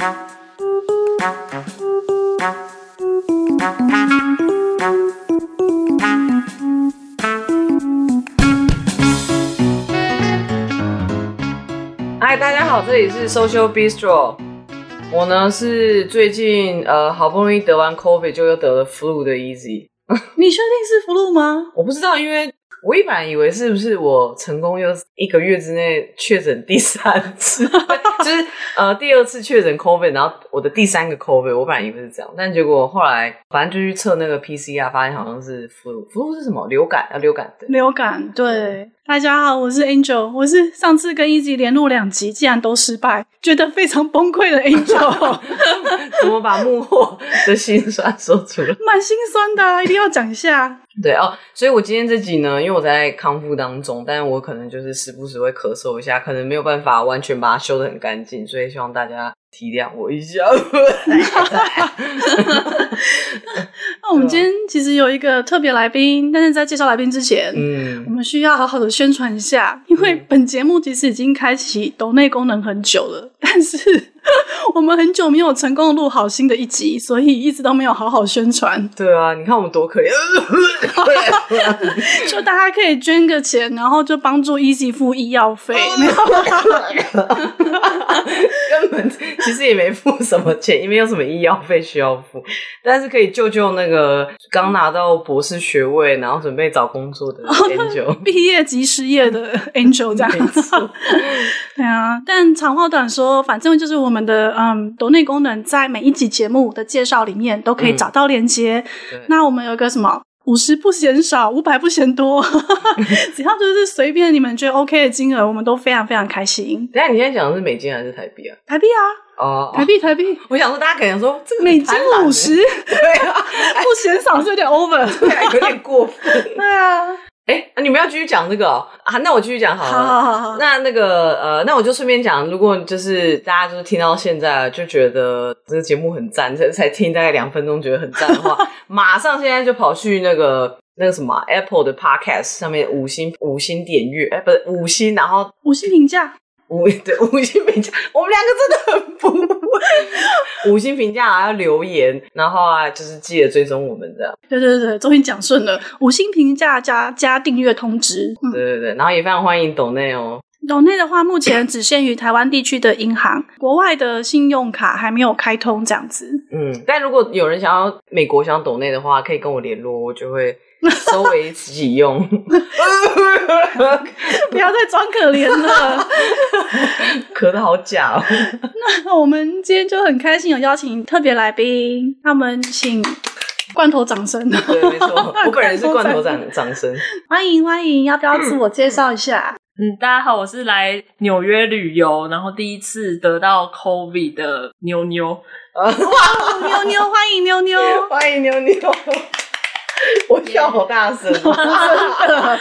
嗨，大家好，这里是 Social Bistro。我呢是最近呃好不容易得完 COVID 就又得了 flu 的 Easy。你确定是 flu 吗？我不知道，因为。我一般以为是不是我成功又一个月之内确诊第三次，就是呃第二次确诊 COVID，然后我的第三个 COVID，我本来以为是这样，但结果后来反正就去测那个 PCR，发现好像是 flu，flu 是什么？流感啊，流感对。流感，对。大家好，我是 Angel，我是上次跟一集连录两集，竟然都失败，觉得非常崩溃的 Angel。怎么把幕后的心酸说出来？蛮心酸的啊，一定要讲一下。对哦，所以我今天这集呢，因为我在康复当中，但是我可能就是时不时会咳嗽一下，可能没有办法完全把它修得很干净，所以希望大家体谅我一下。那我们今天其实有一个特别来宾，但是在介绍来宾之前，嗯，我们需要好好的宣传一下，因为本节目其实已经开启抖内功能很久了，但是。我们很久没有成功录好新的一集，所以一直都没有好好宣传。对啊，你看我们多可怜，就大家可以捐个钱，然后就帮助 Easy 付医药费。根本其实也没付什么钱，因为有什么医药费需要付，但是可以救救那个刚拿到博士学位，然后准备找工作的 Angel，毕业即失业的 Angel 这样子。对啊，但长话短说，反正就是我们的嗯，抖内功能在每一集节目的介绍里面都可以找到链接。嗯、那我们有一个什么五十不嫌少，五百不嫌多，只要就是随便你们觉得 OK 的金额，我们都非常非常开心。等下你现在讲的是美金还是台币啊？台币啊，哦，台币台币。我想说大家可能说这个美金五十，对啊，不嫌少是有点 over，有点过分，对啊。哎，你们要继续讲这个哦？啊，那我继续讲好了。好，好，好。那那个呃，那我就顺便讲，如果就是大家就是听到现在就觉得这个节目很赞，才才听大概两分钟觉得很赞的话，马上现在就跑去那个那个什么 Apple 的 Podcast 上面五星五星点阅，哎，不是五星，然后五星评价。五对 五星评价，我们两个真的很不五星评价还要留言，然后啊，就是记得追踪我们这样。对对对，终于讲顺了。五星评价加加订阅通知。嗯、对对对，然后也非常欢迎抖内哦。抖内的话，目前只限于台湾地区的银行，国外的信用卡还没有开通这样子。嗯，但如果有人想要美国想要抖内的话，可以跟我联络，我就会。收为己用，不要再装可怜了，咳得好假哦。那我们今天就很开心有邀请特别来宾，那我们请罐头掌声。对，没错，我本人是罐头掌掌声。欢迎欢迎，要不要自我介绍一下？嗯，大家好，我是来纽约旅游，然后第一次得到 COVID 的妞妞。哇，妞妞，欢迎妞妞，欢迎妞妞。我笑好大声，真的。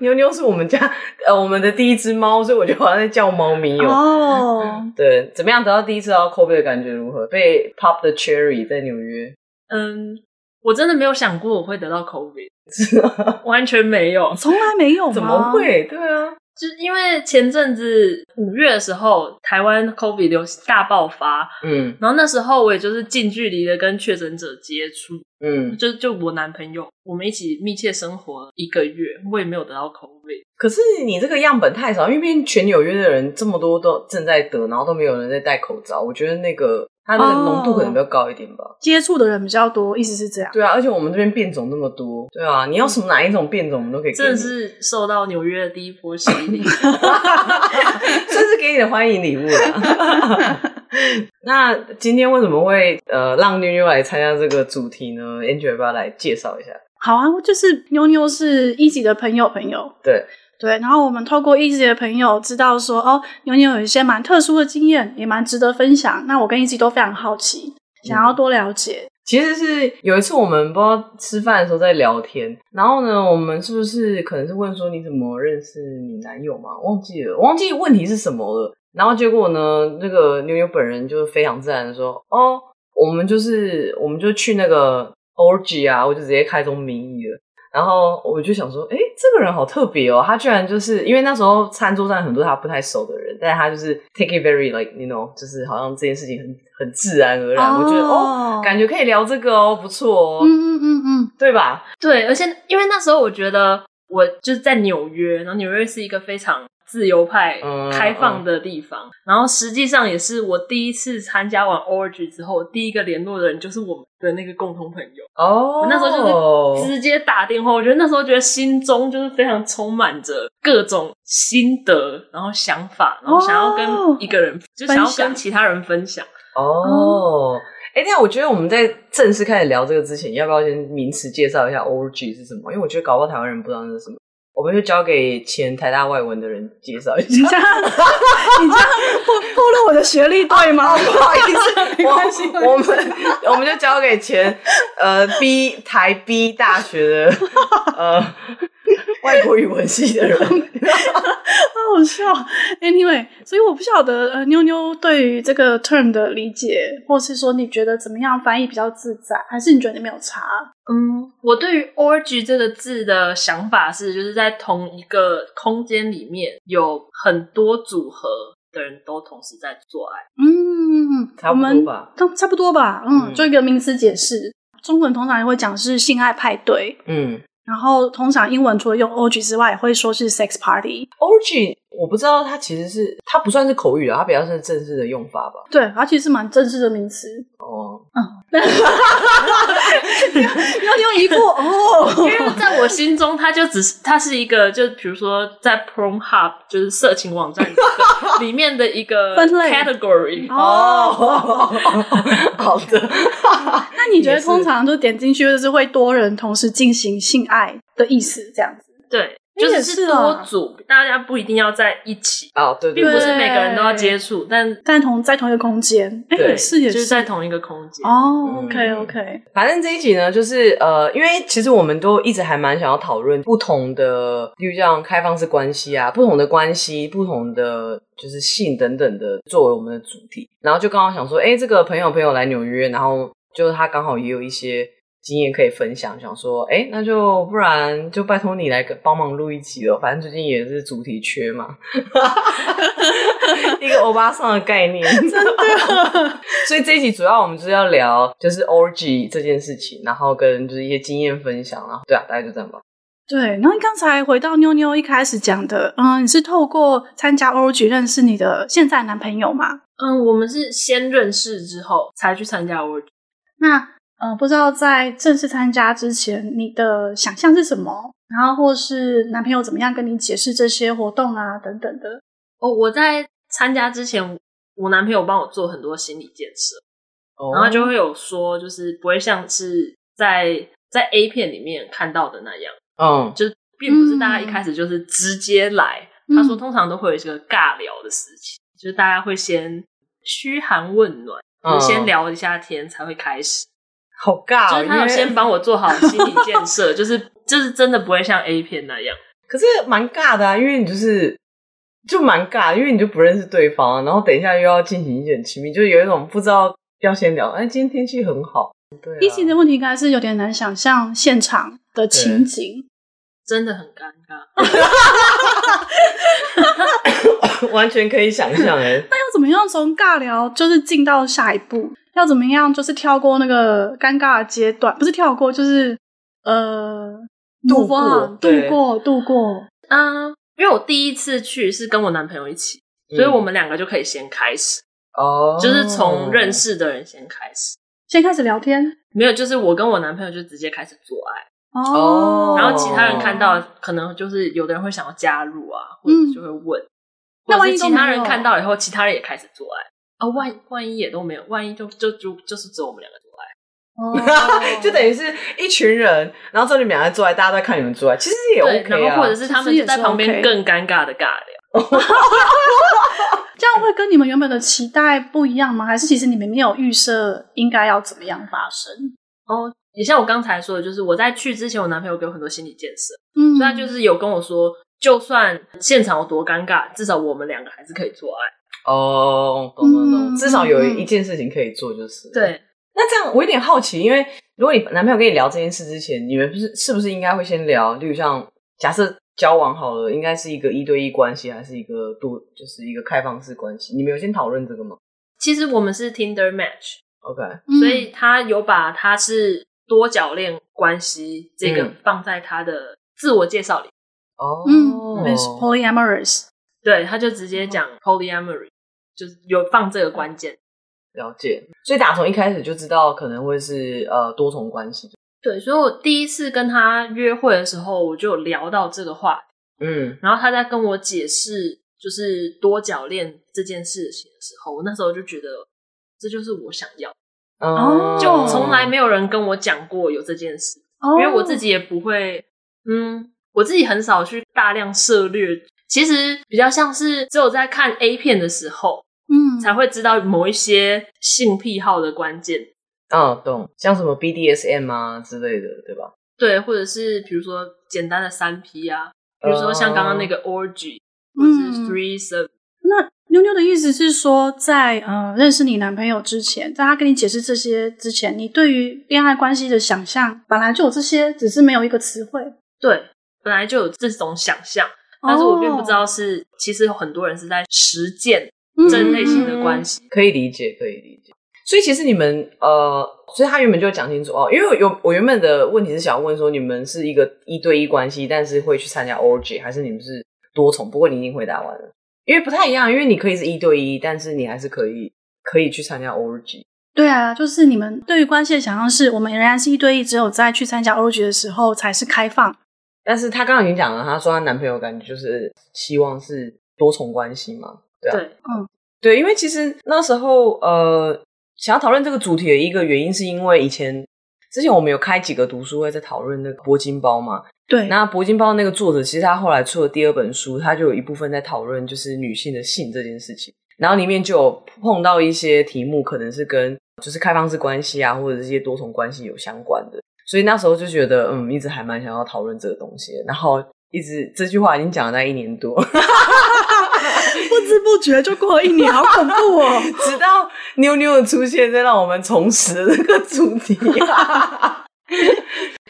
妞妞是我们家呃我们的第一只猫，所以我就好像在叫猫咪哦。Oh. 对，怎么样得到第一次到 COVID 的感觉如何？被 pop the cherry 在纽约。嗯，我真的没有想过我会得到 COVID，完全没有，从来没有？怎么会？对啊。就因为前阵子五月的时候，台湾 COVID 流行大爆发，嗯，然后那时候我也就是近距离的跟确诊者接触，嗯，就就我男朋友，我们一起密切生活一个月，我也没有得到 COVID。可是你这个样本太少，因为全纽约的人这么多都正在得，然后都没有人在戴口罩，我觉得那个。它那个浓度可能比较高一点吧，接触的人比较多，意思是这样。对啊，而且我们这边变种那么多，对啊，你要什么哪一种变种，我们都可以。真的是受到纽约的第一波洗礼，这是给你的欢迎礼物啦。那今天为什么会呃让妞妞来参加这个主题呢？Angel 要不要来介绍一下？好啊，就是妞妞是一级的朋友朋友，对。对，然后我们透过一级的朋友知道说，哦，妞妞有一些蛮特殊的经验，也蛮值得分享。那我跟一级都非常好奇，想要多了解。嗯，其实是有一次我们不知道吃饭的时候在聊天，然后呢，我们是不是可能是问说你怎么认识你男友嘛？忘记了，忘记问题是什么了。然后结果呢，那个妞妞本人就非常自然的说，哦，我们就是我们就去那个 orgy 啊，我就直接开宗明义了。然后我就想说，哎，这个人好特别哦，他居然就是因为那时候餐桌上很多他不太熟的人，但是他就是 take it very like you know，就是好像这件事情很很自然而然，oh. 我觉得哦，感觉可以聊这个哦，不错哦，嗯嗯嗯嗯，对吧？对，而且因为那时候我觉得我就是在纽约，然后纽约是一个非常。自由派、开放的地方，嗯嗯、然后实际上也是我第一次参加完 Orgy 之后，第一个联络的人就是我们的那个共同朋友。哦，我那时候就是直接打电话，我觉得那时候觉得心中就是非常充满着各种心得，然后想法，然后想要跟一个人，哦、就想要跟其他人分享。哦，哎、嗯，那我觉得我们在正式开始聊这个之前，要不要先名词介绍一下 Orgy 是什么？因为我觉得搞不好台湾人不知道那是什么。我们就交给前台大外文的人介绍一下。你这样，你这样暴暴露我的学历对吗？不好意思，没关系。我们我们就交给前呃 B 台 B 大学的呃 外国语文系的人。好好笑。Anyway，所以我不晓得呃妞妞对于这个 term 的理解，或是说你觉得怎么样翻译比较自在，还是你觉得你没有差？嗯，我对于 orgy 这个字的想法是，就是在同一个空间里面有很多组合的人都同时在做爱。嗯，差不多吧，都差不多吧。嗯，就一个名词解释，中文通常也会讲是性爱派对。嗯。然后，通常英文除了用 org 之外，会说是 sex party。orgy 我不知道，它其实是它不算是口语啊，它比较是正式的用法吧？对，它其实是蛮正式的名词。哦，嗯，要用一副哦，因为在我心中，它就只是它是一个，就比如说在 Pornhub 就是色情网站里面的一个 分类 category。哦，好的。那你觉得通常就点进去就是会多人同时进行性爱的意思，这样子？对。就是是多组，大家不一定要在一起哦，对，并不是每个人都要接触，但但同在同一个空间，对，是也是。在同一个空间。哦。OK OK，反正这一集呢，就是呃，因为其实我们都一直还蛮想要讨论不同的，比如像开放式关系啊，不同的关系，不同的就是性等等的，作为我们的主题。然后就刚好想说，哎，这个朋友朋友来纽约，然后就是他刚好也有一些。经验可以分享，想说，哎、欸，那就不然就拜托你来帮忙录一集了。反正最近也是主题缺嘛，一个欧巴桑的概念，真的。所以这一集主要我们就是要聊，就是 orgy 这件事情，然后跟就是一些经验分享，然后对啊，大概就这样吧。对，然后你刚才回到妞妞一开始讲的，嗯，你是透过参加 orgy 认识你的现在男朋友吗？嗯，我们是先认识之后才去参加 orgy。那嗯，不知道在正式参加之前，你的想象是什么？然后或是男朋友怎么样跟你解释这些活动啊，等等的。哦，我在参加之前，我男朋友帮我做很多心理建设，哦、然后就会有说，就是不会像是在在 A 片里面看到的那样，嗯，就是并不是大家一开始就是直接来。嗯、他说，通常都会有一个尬聊的事情，就是大家会先嘘寒问暖，嗯、先聊一下天才会开始。好尬，就是他有先帮我做好心理建设，就是就是真的不会像 A 片那样。可是蛮尬的啊，因为你就是就蛮尬，因为你就不认识对方，然后等一下又要进行一点亲密，就有一种不知道要先聊。哎，今天天气很好，对啊。疫情的问题应该是有点难想象现场的情景，真的很尴尬，完全可以想象哎。那要怎么样从尬聊就是进到下一步？要怎么样？就是跳过那个尴尬的阶段，不是跳过，就是呃，度过，度过，度过。嗯，因为我第一次去是跟我男朋友一起，嗯、所以我们两个就可以先开始哦，就是从认识的人先开始，先开始聊天。没有，就是我跟我男朋友就直接开始做爱哦，然后其他人看到，可能就是有的人会想要加入啊，或者就会问。那万一其他人看到以后，其他人也开始做爱。啊，万万一也都没有，万一就就就就是只有我们两个做爱，哦，就等于是一群人，然后这里面两个做爱，大家都在看你们做爱，其实也 OK 啊，然后或者是他们就在旁边更尴尬的尬聊 这样会跟你们原本的期待不一样吗？还是其实你们没有预设应该要怎么样发生？哦，也像我刚才说的，就是我在去之前，我男朋友给我很多心理建设，嗯，所以他就是有跟我说，就算现场有多尴尬，至少我们两个还是可以做爱。哦，懂懂懂，至少有一件事情可以做，就是。对，那这样我有点好奇，因为如果你男朋友跟你聊这件事之前，你们不是是不是应该会先聊？例如像假设交往好了，应该是一个一对一关系，还是一个多就是一个开放式关系？你们有先讨论这个吗？其实我们是 Tinder match，OK，、okay. 所以他有把他是多角恋关系这个放在他的自我介绍里。哦，嗯，is polyamorous，对，他就直接讲 polyamory，、嗯、就是有放这个关键。了解，所以打从一开始就知道可能会是呃多重关系。对，所以我第一次跟他约会的时候，我就有聊到这个话题。嗯，然后他在跟我解释就是多角恋这件事情的时候，我那时候就觉得这就是我想要。哦，就从来没有人跟我讲过有这件事，哦，因为我自己也不会，嗯，我自己很少去大量涉猎，其实比较像是只有在看 A 片的时候。嗯，才会知道某一些性癖好的关键。哦，懂，像什么 BDSM 啊之类的，对吧？对，或者是比如说简单的三 P 啊，比如说像刚刚那个 orgy，、嗯、或者是 threesome。那妞妞的意思是说在，在呃认识你男朋友之前，在他跟你解释这些之前，你对于恋爱关系的想象本来就有这些，只是没有一个词汇。对，本来就有这种想象，但是我并不知道是，哦、其实有很多人是在实践。这类型的关系、嗯、可以理解，可以理解。所以其实你们呃，所以他原本就讲清楚哦，因为有我原本的问题是想要问说，你们是一个一对一关系，但是会去参加 orgy，还是你们是多重？不过你已经回答完了，因为不太一样，因为你可以是一对一，但是你还是可以可以去参加 orgy。对啊，就是你们对于关系的想象是，我们仍然是一对一，只有在去参加 orgy 的时候才是开放。但是她刚刚已经讲了，她说她男朋友感觉就是希望是多重关系嘛。对，啊、对，嗯，对，因为其实那时候呃，想要讨论这个主题的一个原因，是因为以前之前我们有开几个读书会，在讨论那个铂金包嘛。对，那铂金包那个作者，其实他后来出了第二本书，他就有一部分在讨论就是女性的性这件事情，然后里面就有碰到一些题目，可能是跟就是开放式关系啊，或者是一些多重关系有相关的，所以那时候就觉得嗯，一直还蛮想要讨论这个东西，然后一直这句话已经讲了大概一年多。不知不觉就过了一年，好恐怖哦！直到妞妞的出现，再让我们重拾这个主题。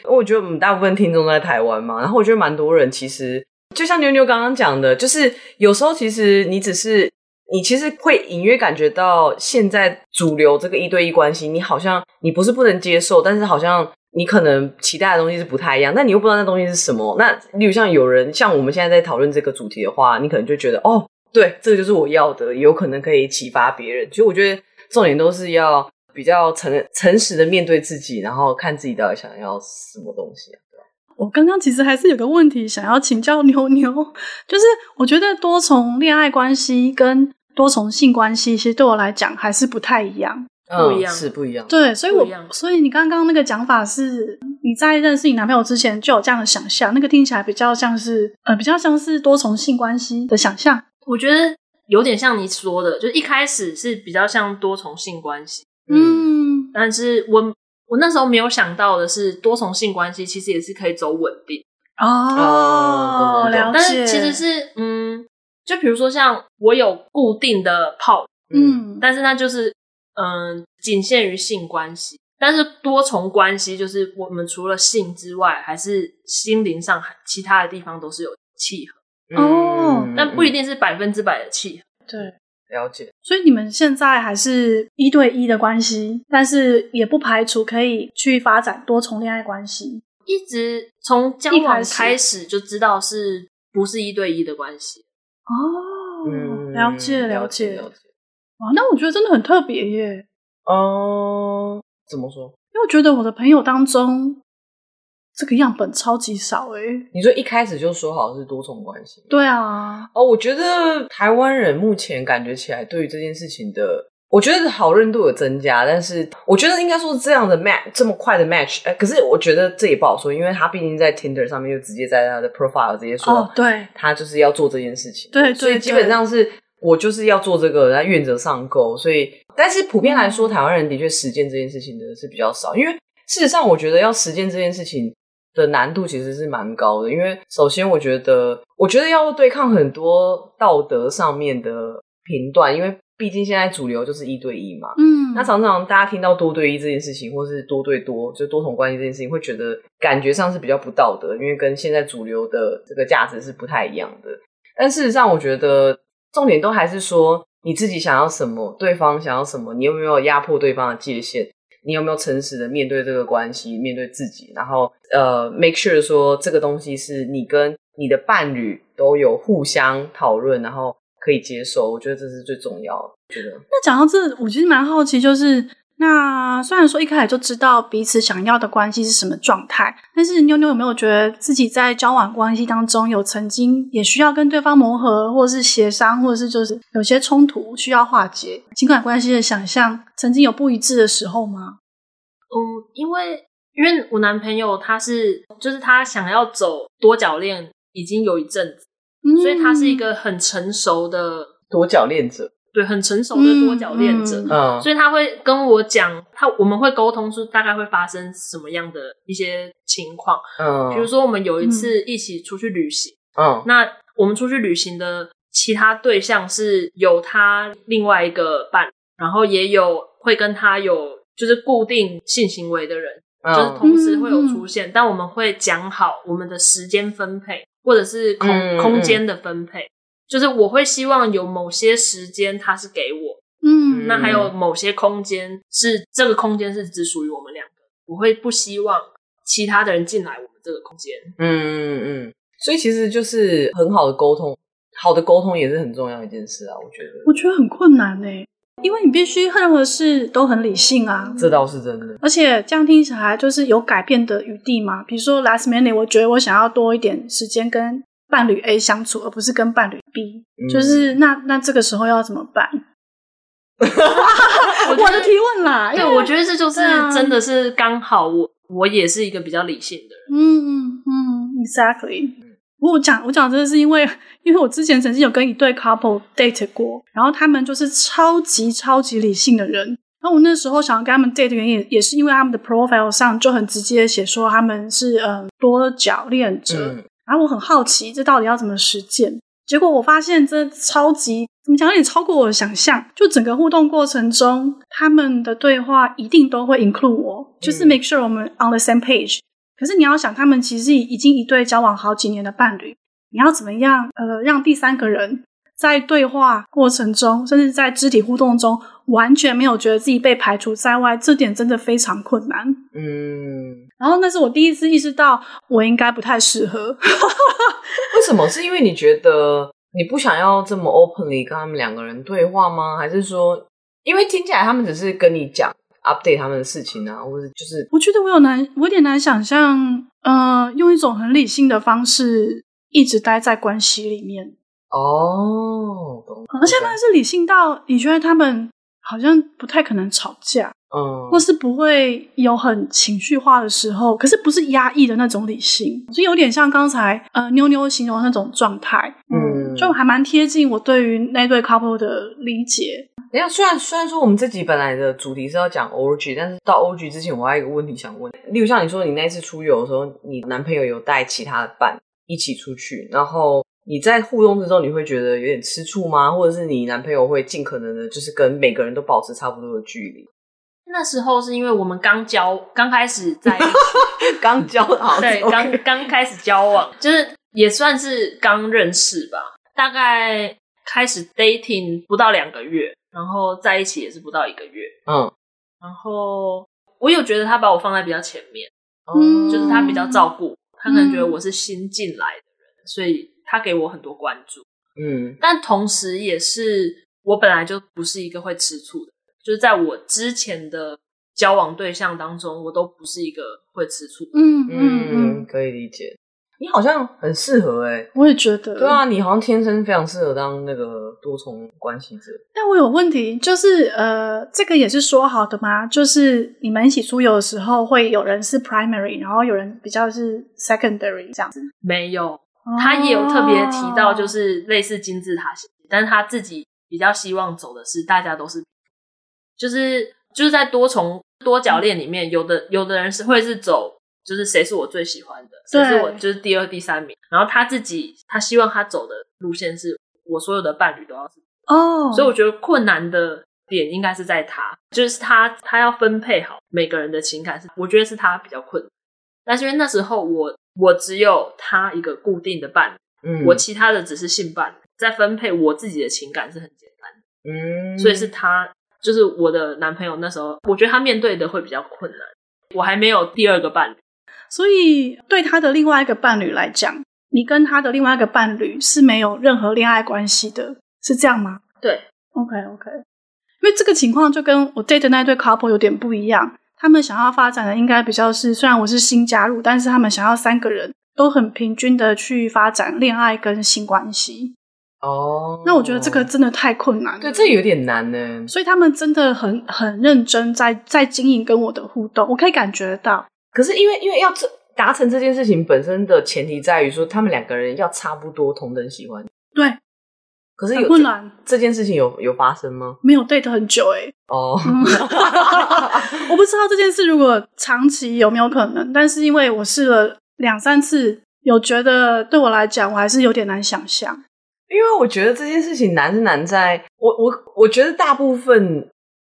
我觉得我们大部分听众都在台湾嘛，然后我觉得蛮多人其实就像妞妞刚刚讲的，就是有时候其实你只是你其实会隐约感觉到现在主流这个一对一关系，你好像你不是不能接受，但是好像你可能期待的东西是不太一样，但你又不知道那东西是什么。那例如像有人像我们现在在讨论这个主题的话，你可能就觉得哦。对，这个就是我要的，有可能可以启发别人。其实我觉得重点都是要比较诚诚实的面对自己，然后看自己到底想要什么东西啊。我刚刚其实还是有个问题想要请教妞妞，就是我觉得多重恋爱关系跟多重性关系，其实对我来讲还是不太一样，不一样，是不一样。对，所以我所以你刚刚那个讲法是你在认识你男朋友之前就有这样的想象，那个听起来比较像是呃，比较像是多重性关系的想象。我觉得有点像你说的，就一开始是比较像多重性关系，嗯，但是我我那时候没有想到的是，多重性关系其实也是可以走稳定。哦，哦，了解。但是其实是，嗯，就比如说像我有固定的炮，嗯，但是那就是，嗯，仅限于性关系。但是多重关系就是我们除了性之外，还是心灵上其他的地方都是有契合。哦、嗯，但不一定是百分之百的契合。对，了解。所以你们现在还是一对一的关系，但是也不排除可以去发展多重恋爱关系。一直从交往开始就知道是不是一对一的关系。哦、嗯，了解了解了解。哇，那我觉得真的很特别耶。哦，怎么说？因为我觉得我的朋友当中。这个样本超级少诶、欸、你说一开始就说好是多重关系？对啊。哦，我觉得台湾人目前感觉起来对于这件事情的，我觉得讨论度有增加，但是我觉得应该说这样的 match 这么快的 match，哎，可是我觉得这也不好说，因为他毕竟在 Tinder 上面就直接在他的 profile 直接说，哦，对，他就是要做这件事情，对，对，所以基本上是我就是要做这个，他愿者上钩，所以但是普遍来说，台湾人的确实践这件事情的是比较少，因为事实上我觉得要实践这件事情。的难度其实是蛮高的，因为首先我觉得，我觉得要对抗很多道德上面的评断，因为毕竟现在主流就是一对一嘛。嗯，那常常大家听到多对一这件事情，或是多对多，就多重关系这件事情，会觉得感觉上是比较不道德，因为跟现在主流的这个价值是不太一样的。但事实上，我觉得重点都还是说你自己想要什么，对方想要什么，你有没有压迫对方的界限？你有没有诚实的面对这个关系，面对自己，然后呃，make sure 说这个东西是你跟你的伴侣都有互相讨论，然后可以接受。我觉得这是最重要的。我觉得。那讲到这，我其实蛮好奇，就是那虽然说一开始就知道彼此想要的关系是什么状态，但是妞妞有没有觉得自己在交往关系当中有曾经也需要跟对方磨合，或者是协商，或者是就是有些冲突需要化解，情感关系的想象曾经有不一致的时候吗？嗯，因为因为我男朋友他是就是他想要走多角恋已经有一阵子，嗯，所以他是一个很成熟的多角恋者，对，很成熟的多角恋者，嗯，所以他会跟我讲，他我们会沟通出大概会发生什么样的一些情况，嗯，比如说我们有一次一起出去旅行，嗯，那我们出去旅行的其他对象是有他另外一个伴，然后也有会跟他有。就是固定性行为的人，嗯、就是同时会有出现，嗯、但我们会讲好我们的时间分配，或者是空、嗯、空间的分配。就是我会希望有某些时间他是给我，嗯，那还有某些空间是这个空间是只属于我们两个，我会不希望其他的人进来我们这个空间。嗯嗯嗯，所以其实就是很好的沟通，好的沟通也是很重要一件事啊，我觉得。我觉得很困难欸。因为你必须任何事都很理性啊，这倒是真的。而且这样听起来就是有改变的余地嘛。比如说 last minute，我觉得我想要多一点时间跟伴侣 A 相处，而不是跟伴侣 B。嗯、就是那那这个时候要怎么办？我的提问啦，对，我觉得这就是真的是刚好我，我我也是一个比较理性的人。嗯嗯嗯，exactly。我讲我讲，真的是因为，因为我之前曾经有跟一对 couple date 过，然后他们就是超级超级理性的人，然后我那时候想要跟他们 date 的原因，也是因为他们的 profile 上就很直接写说他们是嗯多角恋者，嗯、然后我很好奇这到底要怎么实践，结果我发现这超级怎么讲有点超过我的想象，就整个互动过程中，他们的对话一定都会 include 我，就是 make sure 我们 on the same page。可是你要想，他们其实已经一对交往好几年的伴侣，你要怎么样呃让第三个人在对话过程中，甚至在肢体互动中，完全没有觉得自己被排除在外，这点真的非常困难。嗯，然后那是我第一次意识到，我应该不太适合。为什么？是因为你觉得你不想要这么 openly 跟他们两个人对话吗？还是说，因为听起来他们只是跟你讲？update 他们的事情啊，或者就是，我觉得我有难，我有点难想象，呃，用一种很理性的方式一直待在关系里面。哦，而且他们是理性到你觉得他们好像不太可能吵架，嗯，或是不会有很情绪化的时候，可是不是压抑的那种理性，就有点像刚才呃妞妞形容的那种状态，嗯，就还蛮贴近我对于那对 couple 的理解。等下，虽然虽然说我们这集本来的主题是要讲 orgy，但是到 orgy 之前，我还有一个问题想问。例如像你说，你那一次出游的时候，你男朋友有带其他的伴一起出去，然后你在互动之中，你会觉得有点吃醋吗？或者是你男朋友会尽可能的，就是跟每个人都保持差不多的距离？那时候是因为我们刚交，刚开始在一起，刚交好，对，刚刚开始交往，就是也算是刚认识吧，大概开始 dating 不到两个月。然后在一起也是不到一个月，嗯，然后我有觉得他把我放在比较前面，嗯，就是他比较照顾，他可能觉得我是新进来的人，嗯，所以他给我很多关注，嗯，但同时也是我本来就不是一个会吃醋的，就是在我之前的交往对象当中，我都不是一个会吃醋的，嗯嗯嗯，可以理解。你好像很适合哎、欸，我也觉得。对啊，你好像天生非常适合当那个多重关系者。但我有问题，就是呃，这个也是说好的吗？就是你们一起出游的时候，会有人是 primary，然后有人比较是 secondary 这样子？没有，他也有特别提到，就是类似金字塔型，但是他自己比较希望走的是大家都是，就是就是在多重多角恋里面，有的有的人是会是走。就是谁是我最喜欢的，谁是我就是第二、第三名。然后他自己，他希望他走的路线是我所有的伴侣都要是哦，所以我觉得困难的点应该是在他，就是他他要分配好每个人的情感，是我觉得是他比较困难。但是因为那时候我我只有他一个固定的伴侣，嗯，我其他的只是性伴侣，在分配我自己的情感是很简单的，嗯，所以是他就是我的男朋友。那时候我觉得他面对的会比较困难，我还没有第二个伴侣，所以对他的另外一个伴侣来讲，你跟他的另外一个伴侣是没有任何恋爱关系的，是这样吗？对，OK OK，因为这个情况就跟我 date 的那对 couple 有点不一样。他们想要发展的应该比较是，虽然我是新加入，但是他们想要三个人都很平均的去发展恋爱跟性关系。哦，那我觉得这个真的太困难了。对，这有点难呢。所以他们真的很很认真在在经营跟我的互动，我可以感觉到。可是因为因为要这达成这件事情本身的前提在于说，他们两个人要差不多同等喜欢。对。可是有困难，这件事情有有发生吗？没有 date 很久哎、欸。哦、oh. 嗯，我不知道这件事如果长期有没有可能，但是因为我试了两三次，有觉得对我来讲，我还是有点难想象。因为我觉得这件事情难是难在，我我我觉得大部分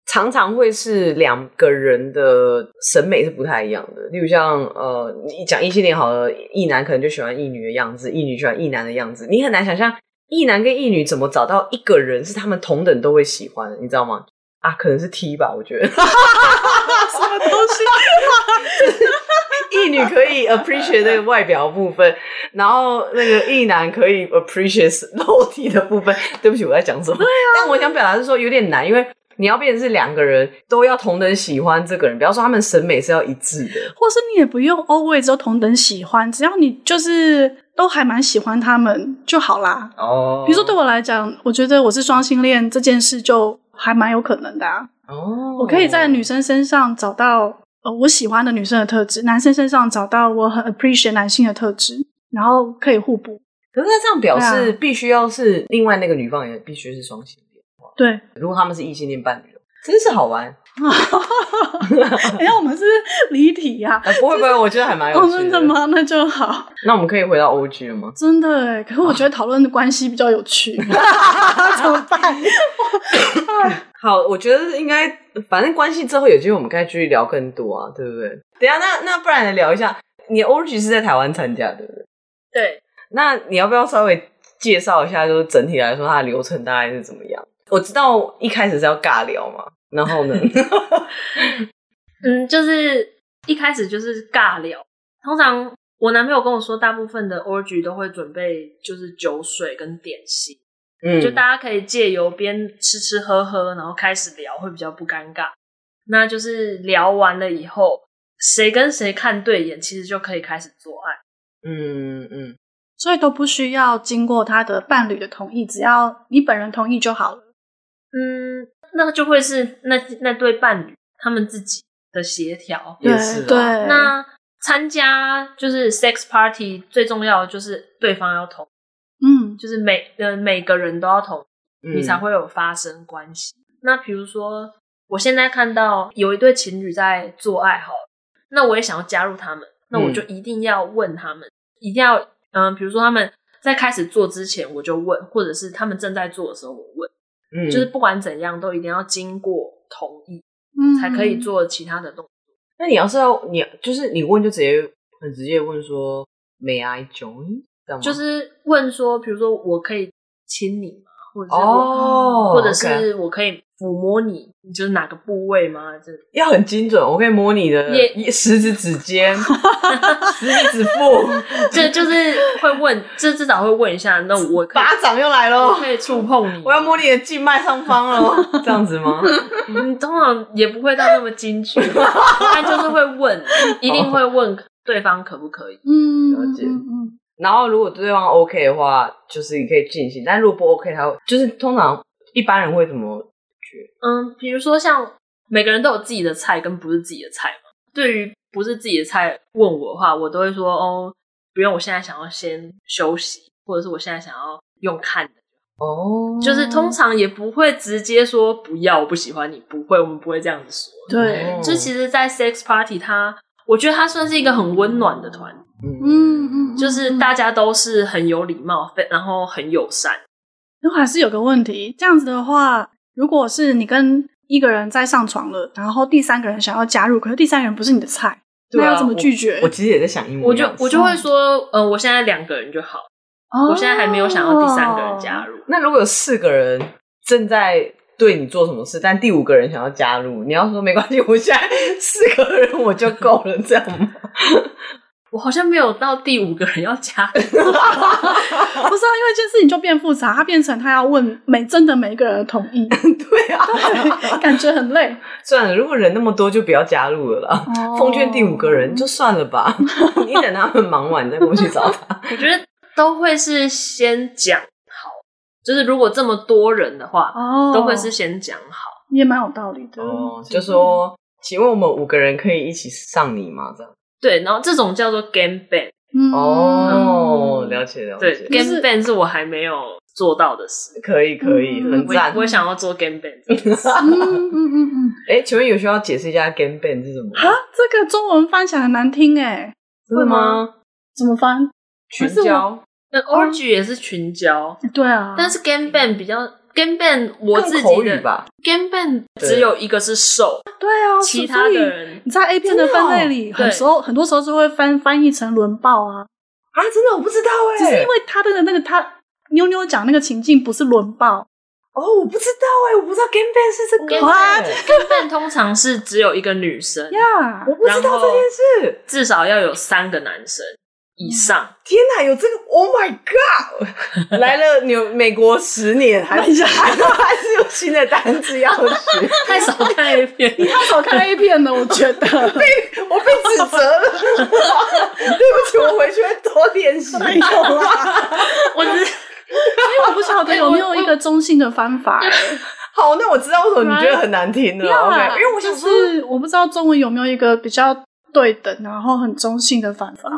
常常会是两个人的审美是不太一样的。例如像呃，你讲异性恋好了，异男可能就喜欢异女的样子，异女喜欢异男的样子，你很难想象。异男跟一女怎么找到一个人是他们同等都会喜欢的？你知道吗？啊，可能是 T 吧，我觉得。什么东西？一女可以 appreciate 那个外表部分，然后那个一男可以 appreciate 肉体的部分。对不起，我在讲什么？对啊。但我想表达是说有点难，因为你要变成是两个人都要同等喜欢这个人，比方说他们审美是要一致的，或是你也不用 always 都同等喜欢，只要你就是。都还蛮喜欢他们就好啦。哦，比如说对我来讲，我觉得我是双性恋这件事就还蛮有可能的啊。哦，我可以在女生身上找到呃我喜欢的女生的特质，男生身上找到我很 appreciate 男性的特质，然后可以互补。可是那这样表示必须要是另外那个女方也必须是双性恋。对，如果他们是异性恋伴侣，真是好玩。等下，我们是离题呀！不会不会，我觉得还蛮有趣的。真的吗？那就好。那我们可以回到 OG 了吗？真的哎，可是我觉得讨论的关系比较有趣。怎么办？好，我觉得应该，反正关系之后有机会我们可以继续聊更多啊，对不对？等一下，那那不然来聊一下，你 OG 是在台湾参加的，对不对？对。那你要不要稍微介绍一下，就是整体来说它的流程大概是怎么样？我知道一开始是要尬聊嘛。然后呢？嗯，就是一开始就是尬聊。通常我男朋友跟我说，大部分的 orgy 都会准备就是酒水跟点心，嗯，就大家可以借由边吃吃喝喝，然后开始聊，会比较不尴尬。那就是聊完了以后，谁跟谁看对眼，其实就可以开始做爱。嗯嗯，所以都不需要经过他的伴侣的同意，只要你本人同意就好了。嗯。那就会是那那对伴侣他们自己的协调，也是对。那参加就是 sex party 最重要的就是对方要同，嗯，就是每呃每个人都要同意，嗯，你才会有发生关系。那比如说，我现在看到有一对情侣在做爱好，那我也想要加入他们，那我就一定要问他们，嗯，一定要嗯，比如说他们在开始做之前我就问，或者是他们正在做的时候我问。嗯，就是不管怎样，都一定要经过同意，嗯，才可以做其他的动作。那你要是要你就是你问，就直接很直接问说，May I join？就是问说，比如说我可以亲你吗？或者是哦，或者是我可以抚摸你，你就是哪个部位吗？这要很精准，我可以摸你的食指指尖、食指指腹，这就是会问，这至少会问一下。那我巴掌又来了，我可以触碰你，我要摸你的静脉上方了，这样子吗？嗯，通常也不会到那么精确，但就是会问，一定会问对方可不可以。嗯，了解。嗯。然后，如果对方 OK 的话，就是你可以进行；但如果不 OK，他会就是通常一般人会怎么觉？嗯，比如说像每个人都有自己的菜跟不是自己的菜嘛。对于不是自己的菜问我的话，我都会说哦，不用，我现在想要先休息，或者是我现在想要用看的。哦，就是通常也不会直接说不要，我不喜欢你，不会，我们不会这样子说。对，哦、就其实，在 sex party，它我觉得它算是一个很温暖的团。嗯嗯，就是大家都是很有礼貌，然后很友善。那还是有个问题，这样子的话，如果是你跟一个人在上床了，然后第三个人想要加入，可是第三个人不是你的菜，对啊，那要怎么拒绝？我，我其实也在想，我就我就会说，呃，我现在两个人就好，哦，我现在还没有想要第三个人加入。那如果有四个人正在对你做什么事，但第五个人想要加入，你要说没关系，我现在四个人我就够了，这样吗？我好像没有到第五个人要加入，不是啊，因为这件事情就变复杂，他变成他要问每真的每一个人的同意，对啊对，感觉很累。算了，如果人那么多，就不要加入了啦。哦、奉劝第五个人就算了吧，你等他们忙完再过去找他。我觉得都会是先讲好，就是如果这么多人的话，哦、都会是先讲好，也蛮有道理的。哦，就说，请问我们五个人可以一起上你吗？这样。对，然后这种叫做 game ban。哦，了解了解。对，game ban 是我还没有做到的事。可以可以，很赞。我想要做 game ban。嗯嗯嗯嗯。哎，请问有需要解释一下 game ban 是什么？啊，这个中文翻起来很难听哎。会吗？怎么翻？群交。那 orgy 也是群交。对啊。但是 game ban 比较。Game ban 我自己的 Game ban 只有一个是受，对啊，其他的人你在 A 片的分类里，很时候很多时候是会翻翻译成轮暴啊啊，真的？我不知道哎，只是因为他的那个他妞妞讲那个情境不是轮暴哦，我不知道哎，我不知道 Game ban 是这个，Game ban 通常是只有一个女生呀，我不知道这件事，至少要有三个男生。以上，天哪，有这个！Oh my god，来了纽美国十年，还是还是有新的单子要学。太少看 A 片，你太少看 A 片了，我觉得被我被指责了。对不起，我回去会多练习。我只，因为我不晓得有没有一个中性的方法。好，那我知道为什么你觉得很难听了。OK，因为我想说，我不知道中文有没有一个比较对等，然后很中性的方法。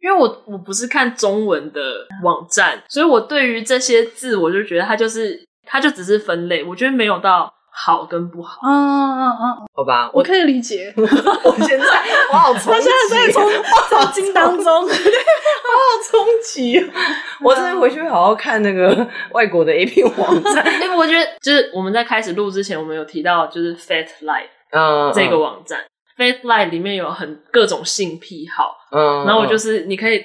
因为我我不是看中文的网站，所以我对于这些字，我就觉得它就是它就只是分类，我觉得没有到好跟不好。嗯嗯嗯，好吧，我可以理解。我现在我好冲击，他现在在冲 冲击当中，我好冲击。我真的回去会好好看那个外国的 A P 网站。因为我觉得就是我们在开始录之前，我们有提到就是 Fat Life 嗯这个网站。Fat Life 里面有很各种性癖好，嗯，然后我就是你可以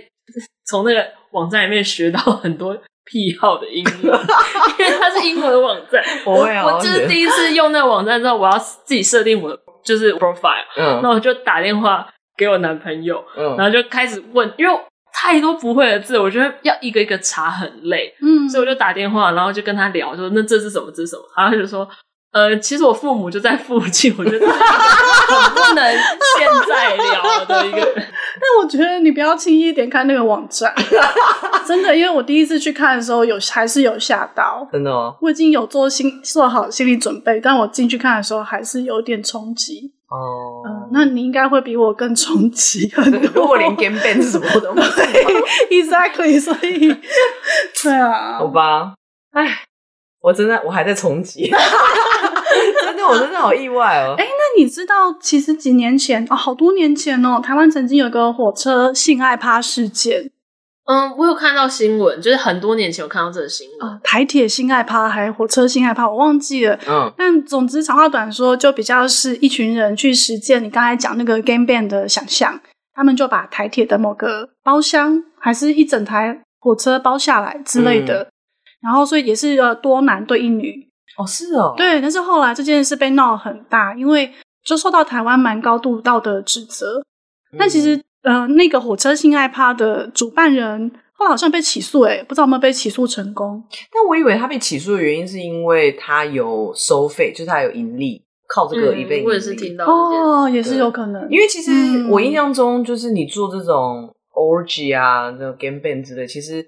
从那个网站里面学到很多癖好的英文，因为它是英文网站。我我就是第一次用那个网站之后，我要自己设定我的就是 profile，嗯，那我就打电话给我男朋友，嗯，然后就开始问，因为太多不会的字，我觉得要一个一个查很累，嗯，所以我就打电话，然后就跟他聊，说那这是什么，这是什么，然后他就说。呃，其实我父母就在附近，我觉得很不能现在聊的一个。但我觉得你不要轻易一点开那个网站，真的，因为我第一次去看的时候有还是有吓到，真的哦。我已经有做心做好心理准备，但我进去看的时候还是有点冲击哦。嗯，那你应该会比我更冲击很多，我连 game ban 什么都不会，exactly，所以对啊，好吧，哎，我真的我还在冲击。我真的好意外哦！哎，那你知道，其实几年前哦，好多年前哦，台湾曾经有个火车性爱趴事件。嗯，我有看到新闻，就是很多年前有看到这个新闻。哦，台铁性爱趴还是火车性爱趴，我忘记了。嗯，但总之长话短说，就比较是一群人去实践你刚才讲那个 game band 的想象，他们就把台铁的某个包厢，还是一整台火车包下来之类的，嗯、然后所以也是呃多男对一女。哦，是哦，对，但是后来这件事被闹很大，因为就受到台湾蛮高度道德指责。嗯、但其实，呃，那个火车性爱趴的主办人后来好像被起诉，诶不知道有没有被起诉成功。但我以为他被起诉的原因是因为他有收费，就是他有盈利，靠这个一倍盈利。我也是听到哦，也是有可能。因为其实我印象中，就是你做这种 orgy 啊，这种 game ban 之类，其实。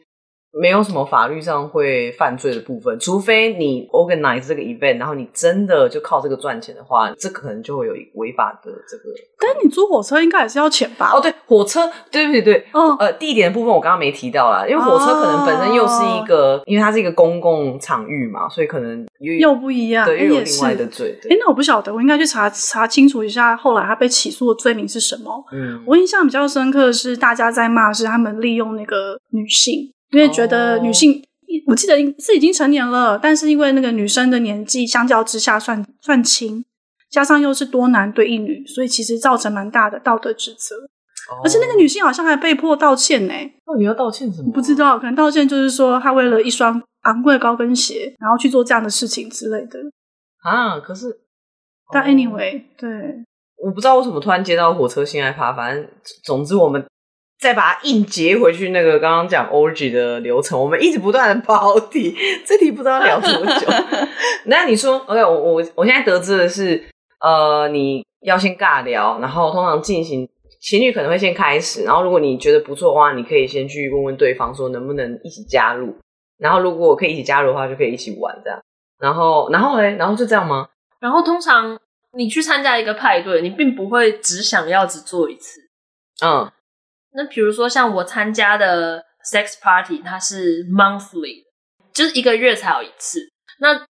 没有什么法律上会犯罪的部分，除非你 organize 这个 event，然后你真的就靠这个赚钱的话，这可能就会有违法的这个。但你租火车应该也是要钱吧？哦，对，火车，对对对，哦，呃，地点的部分我刚刚没提到啦，因为火车可能本身又是一个，哦、因为它是一个公共场域嘛，所以可能又又不一样，对，又有另外的罪。哎，那我不晓得，我应该去查查清楚一下，后来他被起诉的罪名是什么？嗯，我印象比较深刻的是，大家在骂是他们利用那个女性。因为觉得女性，我记得是已经成年了，但是因为那个女生的年纪相较之下算算轻，加上又是多男对一女，所以其实造成蛮大的道德指责。哦、而且那个女性好像还被迫道歉呢。那你要道歉什么？不知道，可能道歉就是说她为了一双昂贵的高跟鞋，然后去做这样的事情之类的。啊，可是，但 anyway，、哦、对，我不知道为什么突然接到火车性爱趴，反正总之我们。再把它硬接回去，那个刚刚讲 orgy 的流程，我们一直不断的跑题，这题不知道聊多久。那你说，OK，我我我现在得知的是，呃，你要先尬聊，然后通常进行情侣可能会先开始，然后如果你觉得不错的话，你可以先去问问对方说能不能一起加入，然后如果我可以一起加入的话，就可以一起玩这样。然后，然后嘞，然后就这样吗？然后通常你去参加一个派对，你并不会只想要只做一次，嗯。那比如说像我参加的 sex party，它是 monthly，就是一个月才有一次。那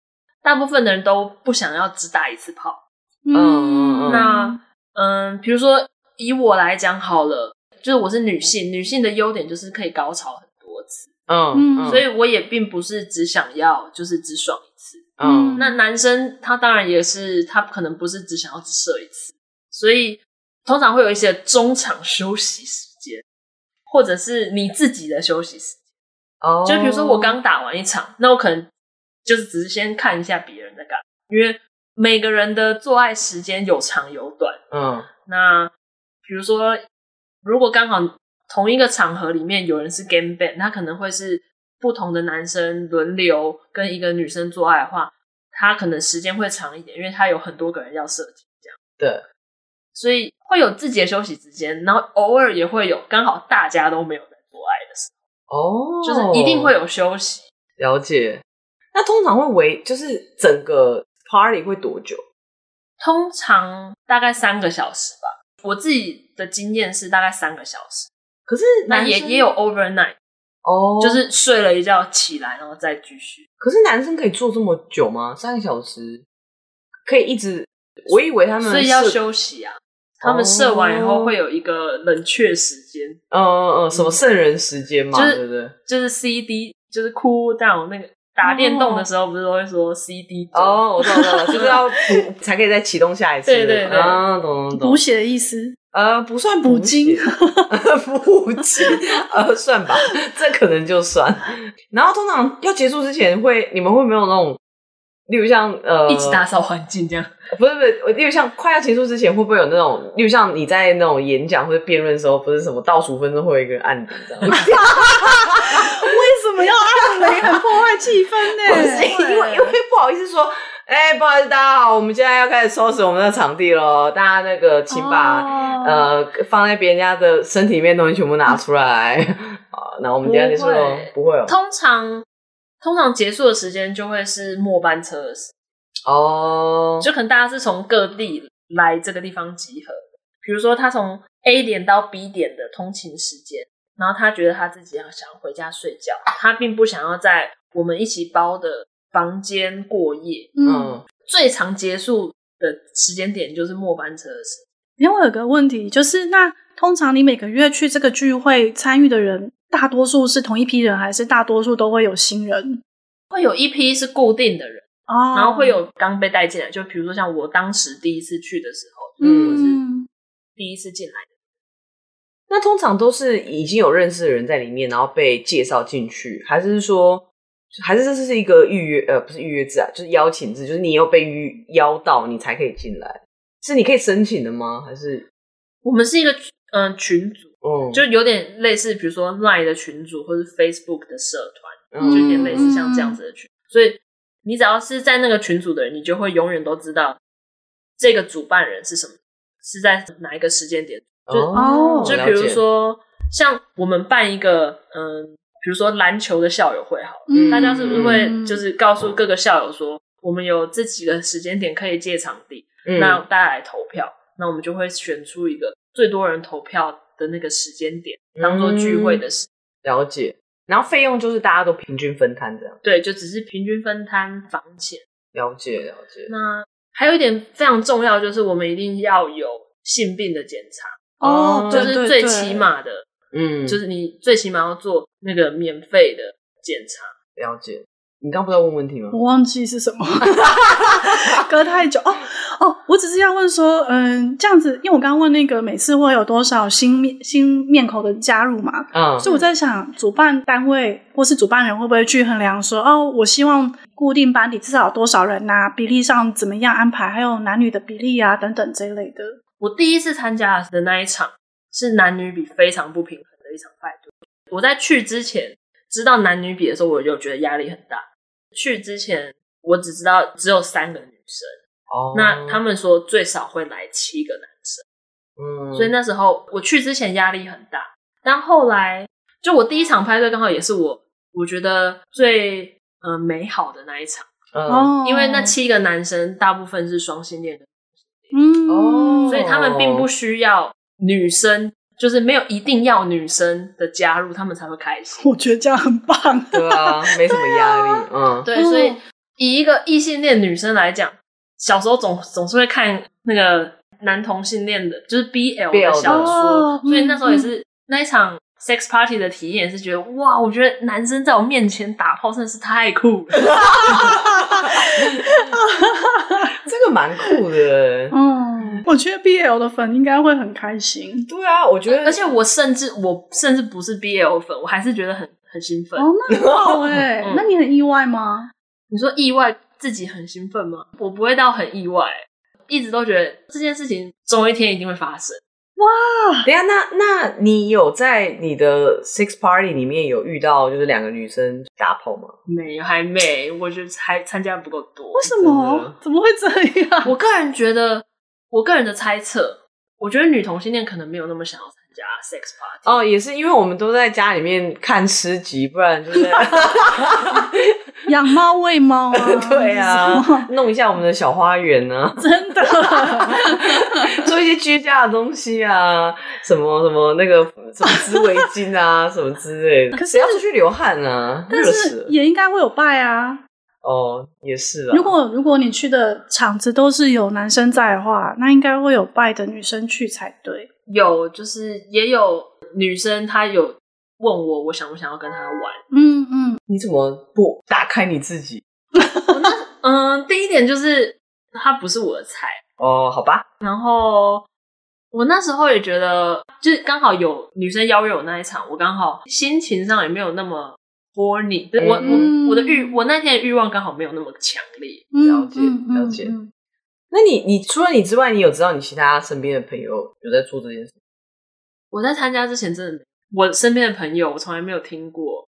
大部分的人都不想要只打一次炮。嗯，那嗯，比如说以我来讲好了，就是我是女性，女性的优点就是可以高潮很多次。嗯，嗯，所以我也并不是只想要就是只爽一次。嗯，那男生他当然也是，他可能不是只想要只射一次，所以通常会有一些中场休息时。或者是你自己的休息时间哦，就比如说我刚打完一场，那我可能就是只是先看一下别人在干，因为每个人的做爱时间有长有短，嗯，那比如说如果刚好同一个场合里面有人是 game band，他可能会是不同的男生轮流跟一个女生做爱的话，他可能时间会长一点，因为他有很多个人要设计，这样。对。所以会有自己的休息时间，然后偶尔也会有刚好大家都没有在做爱的时候，哦，就是一定会有休息。了解。那通常会围，就是整个 party 会多久？通常大概三个小时吧。我自己的经验是大概三个小时。可是那也也有 overnight，哦，就是睡了一觉起来然后再继续。可是男生可以做这么久吗？三个小时可以一直？我以为他们所以要休息啊。他们射完以后会有一个冷却时间，嗯嗯嗯，什么圣人时间嘛，就是、对不对？就是 CD，就是 cool down 那个打电动的时候，不是都会说 CD？哦，我懂了，就是要补才可以再启动下一次。对对对，啊，懂懂懂。补血的意思？呃，不算补精，补精，呃，算吧，这可能就算。然后通常要结束之前会，会你们会没有那种？例如像呃，一起打扫环境这样，不是不是，例如像快要结束之前，会不会有那种，例如像你在那种演讲或者辩论的时候，不是什么倒数分钟会有一个人按铃这样？为什么要按铃？很破坏气氛呢？不是因为因为不好意思说，哎、欸，不好意思，大家好，我们现在要开始收拾我们的场地喽，大家那个请把、oh. 呃放在别人家的身体里面的东西全部拿出来。好，那我们今天结束喽，不会哦，通常。通常结束的时间就会是末班车的时哦，oh. 就可能大家是从各地来这个地方集合，比如说他从 A 点到 B 点的通勤时间，然后他觉得他自己要想回家睡觉，他并不想要在我们一起包的房间过夜。嗯，最常结束的时间点就是末班车的时间。因为我有个问题，就是那通常你每个月去这个聚会参与的人，大多数是同一批人，还是大多数都会有新人？会有一批是固定的人哦，然后会有刚被带进来，就比如说像我当时第一次去的时候，嗯，我是第一次进来的。那通常都是已经有认识的人在里面，然后被介绍进去，还是说，还是这是一个预约？呃，不是预约制啊，就是邀请制，就是你要被预邀到，你才可以进来。是你可以申请的吗？还是我们是一个嗯群组？嗯，就有点类似，比如说 Line 的群组，或是 Facebook 的社团，嗯，就有点类似像这样子的群。嗯、所以你只要是在那个群组的人，你就会永远都知道这个主办人是什么，是在哪一个时间点。就哦，就比如说像我们办一个嗯，比如说篮球的校友会好，嗯，大家是不是会就是告诉各个校友说，我们有这几个时间点可以借场地，嗯，那大家来投票，那我们就会选出一个最多人投票的那个时间点当做聚会的时、嗯、了解，然后费用就是大家都平均分摊这样，对，就只是平均分摊房钱。了解了解。那还有一点非常重要，就是我们一定要有性病的检查哦，就是最起码的，嗯，就是你最起码要做那个免费的检查，了解。你刚不知道问问题吗？我忘记是什么，隔太久哦哦，我只是要问说，嗯，这样子，因为我刚刚问那个每次会有多少新面新面孔的加入嘛，嗯，所以我在想，主办单位或是主办人会不会去衡量说，哦，我希望固定班底至少有多少人啊，比例上怎么样安排，还有男女的比例啊等等这一类的。我第一次参加的那一场是男女比非常不平衡的一场派对，我在去之前知道男女比的时候，我就觉得压力很大。去之前，我只知道只有三个女生。哦，那他们说最少会来七个男生。嗯，所以那时候我去之前压力很大。但后来，就我第一场派对刚好也是我我觉得最呃美好的那一场。哦，因为那七个男生大部分是双性恋的。嗯，哦，所以他们并不需要女生。就是没有一定要女生的加入，他们才会开心。我觉得这样很棒，对啊，没什么压力，啊、嗯，对。所以以一个异性恋女生来讲，小时候总总是会看那个男同性恋的，就是 BL 的小说，哦、所以那时候也是、嗯、那一场 sex party 的体验，也是觉得哇，我觉得男生在我面前打炮真的是太酷了，这个蛮酷的，嗯。我觉得 BL 的粉应该会很开心。对啊，我觉得，而且我甚至我甚至不是 BL 粉，我还是觉得很很兴奋。哦，那很好哎，嗯、那你很意外吗？你说意外自己很兴奋吗？我不会到很意外，一直都觉得这件事情总有一天一定会发生。哇，等一下，那那你有在你的 six Party 里面有遇到就是两个女生打炮吗？没有，还没，我觉得还参加不够多。为什么？怎么会这样？我个人觉得。我个人的猜测，我觉得女同性恋可能没有那么想要参加 sex party。哦，也是因为我们都在家里面看诗集，不然就是 养猫 喂猫啊，对啊，弄一下我们的小花园呢、啊，真的，做一些居家的东西啊，什么什么那个什么织围巾啊，什么之类的。可是要出去流汗啊，但是也应该会有拜啊。哦，也是啊。如果如果你去的场子都是有男生在的话，那应该会有拜的女生去才对。有，就是也有女生，她有问我，我想不想要跟她玩。嗯嗯，你怎么不打开你自己？嗯，第一点就是她不是我的菜。哦，好吧。然后我那时候也觉得，就是刚好有女生邀约我那一场，我刚好心情上也没有那么。horny，我我我的欲，我那天的欲望刚好没有那么强烈。了解了解。那你你除了你之外，你有知道你其他身边的朋友有在做这件事？我在参加之前，真的，我身边的朋友，我从来没有听过。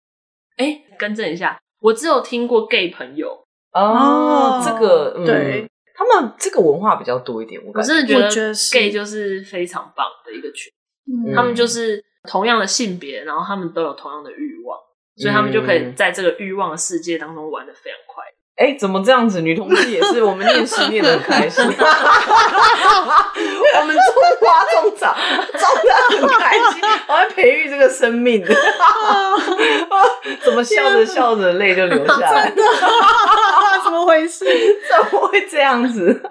哎，更正一下，我只有听过 gay 朋友。哦，这个对，他们这个文化比较多一点。我真的觉得 gay 就是非常棒的一个群，他们就是同样的性别，然后他们都有同样的欲望。所以他们就可以在这个欲望的世界当中玩的非常快。哎、欸，怎么这样子？女同志也是，我们念诗念的 很开心。我们种花种草种的很开心，我在培育这个生命。怎么笑着笑着泪就流下来？怎么回事？怎么会这样子？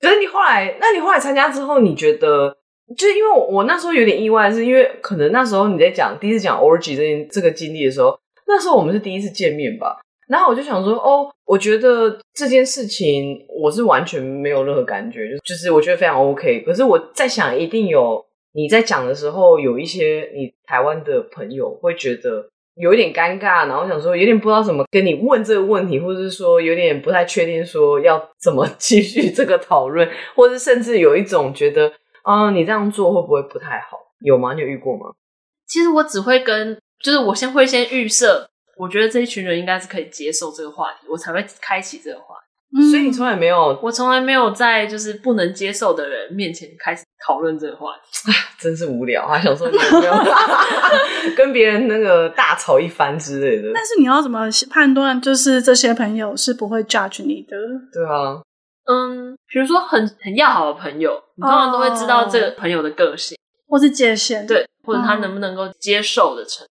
可是你后来，那你后来参加之后，你觉得？就因为我我那时候有点意外，是因为可能那时候你在讲第一次讲 orgy 这件这个经历的时候，那时候我们是第一次见面吧。然后我就想说，哦，我觉得这件事情我是完全没有任何感觉，就是我觉得非常 OK。可是我在想，一定有你在讲的时候，有一些你台湾的朋友会觉得有一点尴尬，然后想说有点不知道怎么跟你问这个问题，或者是说有点不太确定说要怎么 继续这个讨论，或者甚至有一种觉得。啊、嗯，你这样做会不会不太好？有吗？你有遇过吗？其实我只会跟，就是我先会先预设，我觉得这一群人应该是可以接受这个话题，我才会开启这个话题。嗯、所以你从来没有，我从来没有在就是不能接受的人面前开始讨论这个话题。真是无聊，还想说你有没有 跟别人那个大吵一番之类的？但是你要怎么判断，就是这些朋友是不会 judge 你的？对啊。嗯，比如说很很要好的朋友，你通常都会知道这个朋友的个性，或是界限，对，或者他能不能够接受的程度。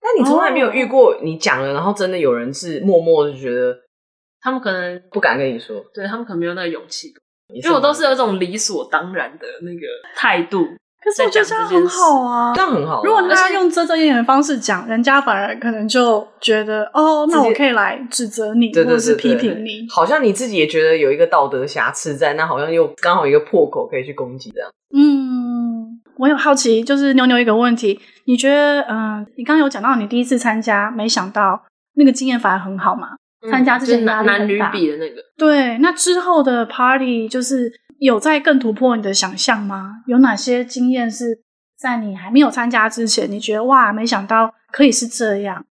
但你从来没有遇过，你讲了，然后真的有人是默默就觉得，他们可能不敢跟你说，对他们可能没有那个勇气，因为我都是有一种理所当然的那个态度，可是我觉得这样很好啊，这样很好。如果他用遮遮掩掩的方式讲，人家反而可能就觉得哦，那我可以来指责你，或者是批评你。好像你自己也觉得有一个道德瑕疵在，那好像又刚好一个破口可以去攻击这样。嗯，我有好奇，就是妞妞一个问题，你觉得，嗯、呃，你刚刚有讲到你第一次参加，没想到那个经验反而很好嘛？参加之前压力很大，男女比的那个。对，那之后的 party 就是。有在更突破你的想象吗？有哪些经验是在你还没有参加之前，你觉得哇，没想到可以是这样？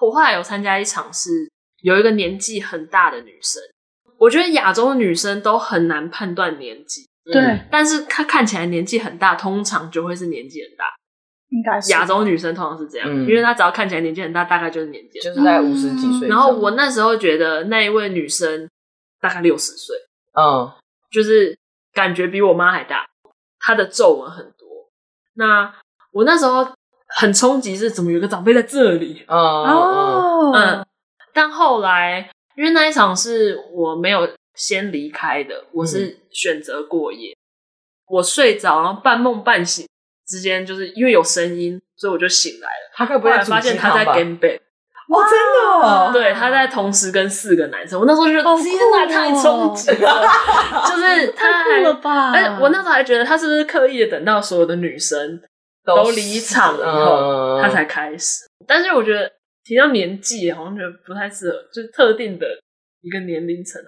我后来有参加一场，是有一个年纪很大的女生。我觉得亚洲女生都很难判断年纪，对。嗯、但是她看起来年纪很大，通常就会是年纪很大。应该是亚洲女生通常是这样，嗯、因为她只要看起来年纪很大，大概就是年纪就是在五十几岁。然后我那时候觉得那一位女生大概六十岁，嗯。就是感觉比我妈还大，她的皱纹很多。那我那时候很冲击，是怎么有个长辈在这里？哦，嗯。但后来，因为那一场是我没有先离开的，我是选择过夜。嗯、我睡着，然后半梦半醒之间，就是因为有声音，所以我就醒来了。他会不会发现他在 game bed？哇，真的、哦？对，他在同时跟四个男生，我那时候就觉得天哪，太冲击了，就是他还，了吧？哎，我那时候还觉得他是不是刻意的等到所有的女生都离场了以后，嗯、他才开始。但是我觉得提到年纪，好像觉得不太适合，就是特定的一个年龄层。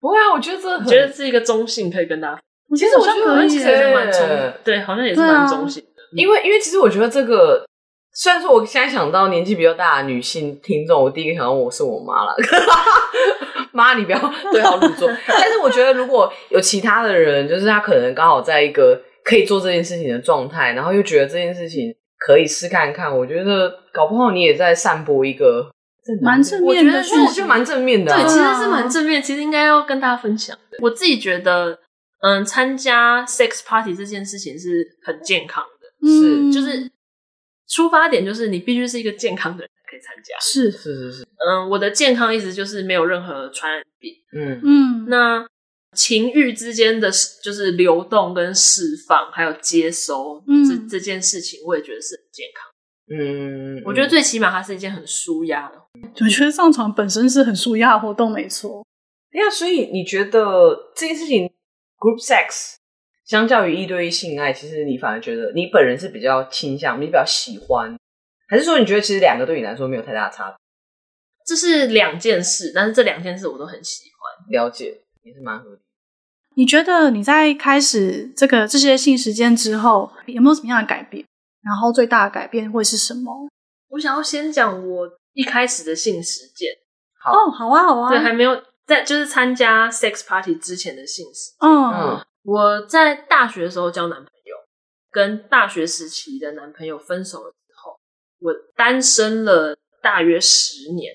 不会啊，我觉得这我觉得是一个中性，可以跟大家。其实我觉得可以，蛮中，对，好像也是蛮中性的。因为因为其实我觉得这个。虽然说我现在想到年纪比较大的女性听众，我第一个想到我是我妈了。妈，你不要对号入座。但是我觉得如果有其他的人，就是他可能刚好在一个可以做这件事情的状态，然后又觉得这件事情可以试看看，我觉得搞不好你也在散播一个蛮正面的，我觉得就蛮正面的。对，其实是蛮正面，其实应该要跟大家分享。我自己觉得，嗯，参加 sex party 这件事情是很健康的，是就是。出发点就是你必须是一个健康的人才可以参加，是是是是，嗯，我的健康意思就是没有任何传染病，嗯。嗯，那情欲之间的就是流动跟释放，还有接收，嗯，这这件事情我也觉得是很健康，嗯，我觉得最起码它是一件很舒压的，我觉得上床本身是很舒压的活动，没错。哎呀，所以你觉得这件事情 group sex？相较于一对一性爱，其实你反而觉得你本人是比较倾向，你比较喜欢，还是说你觉得其实两个对你来说没有太大的差别？这是两件事，但是这两件事我都很喜欢。了解，也是蛮合理。你觉得你在开始这个这些性实践之后，有没有什么样的改变？然后最大的改变会是什么？我想要先讲我一开始的性实践。好哦，好啊，好啊。对，还没有在就是参加 sex party 之前的性实践。嗯。嗯我在大学的时候交男朋友，跟大学时期的男朋友分手了之后，我单身了大约十年，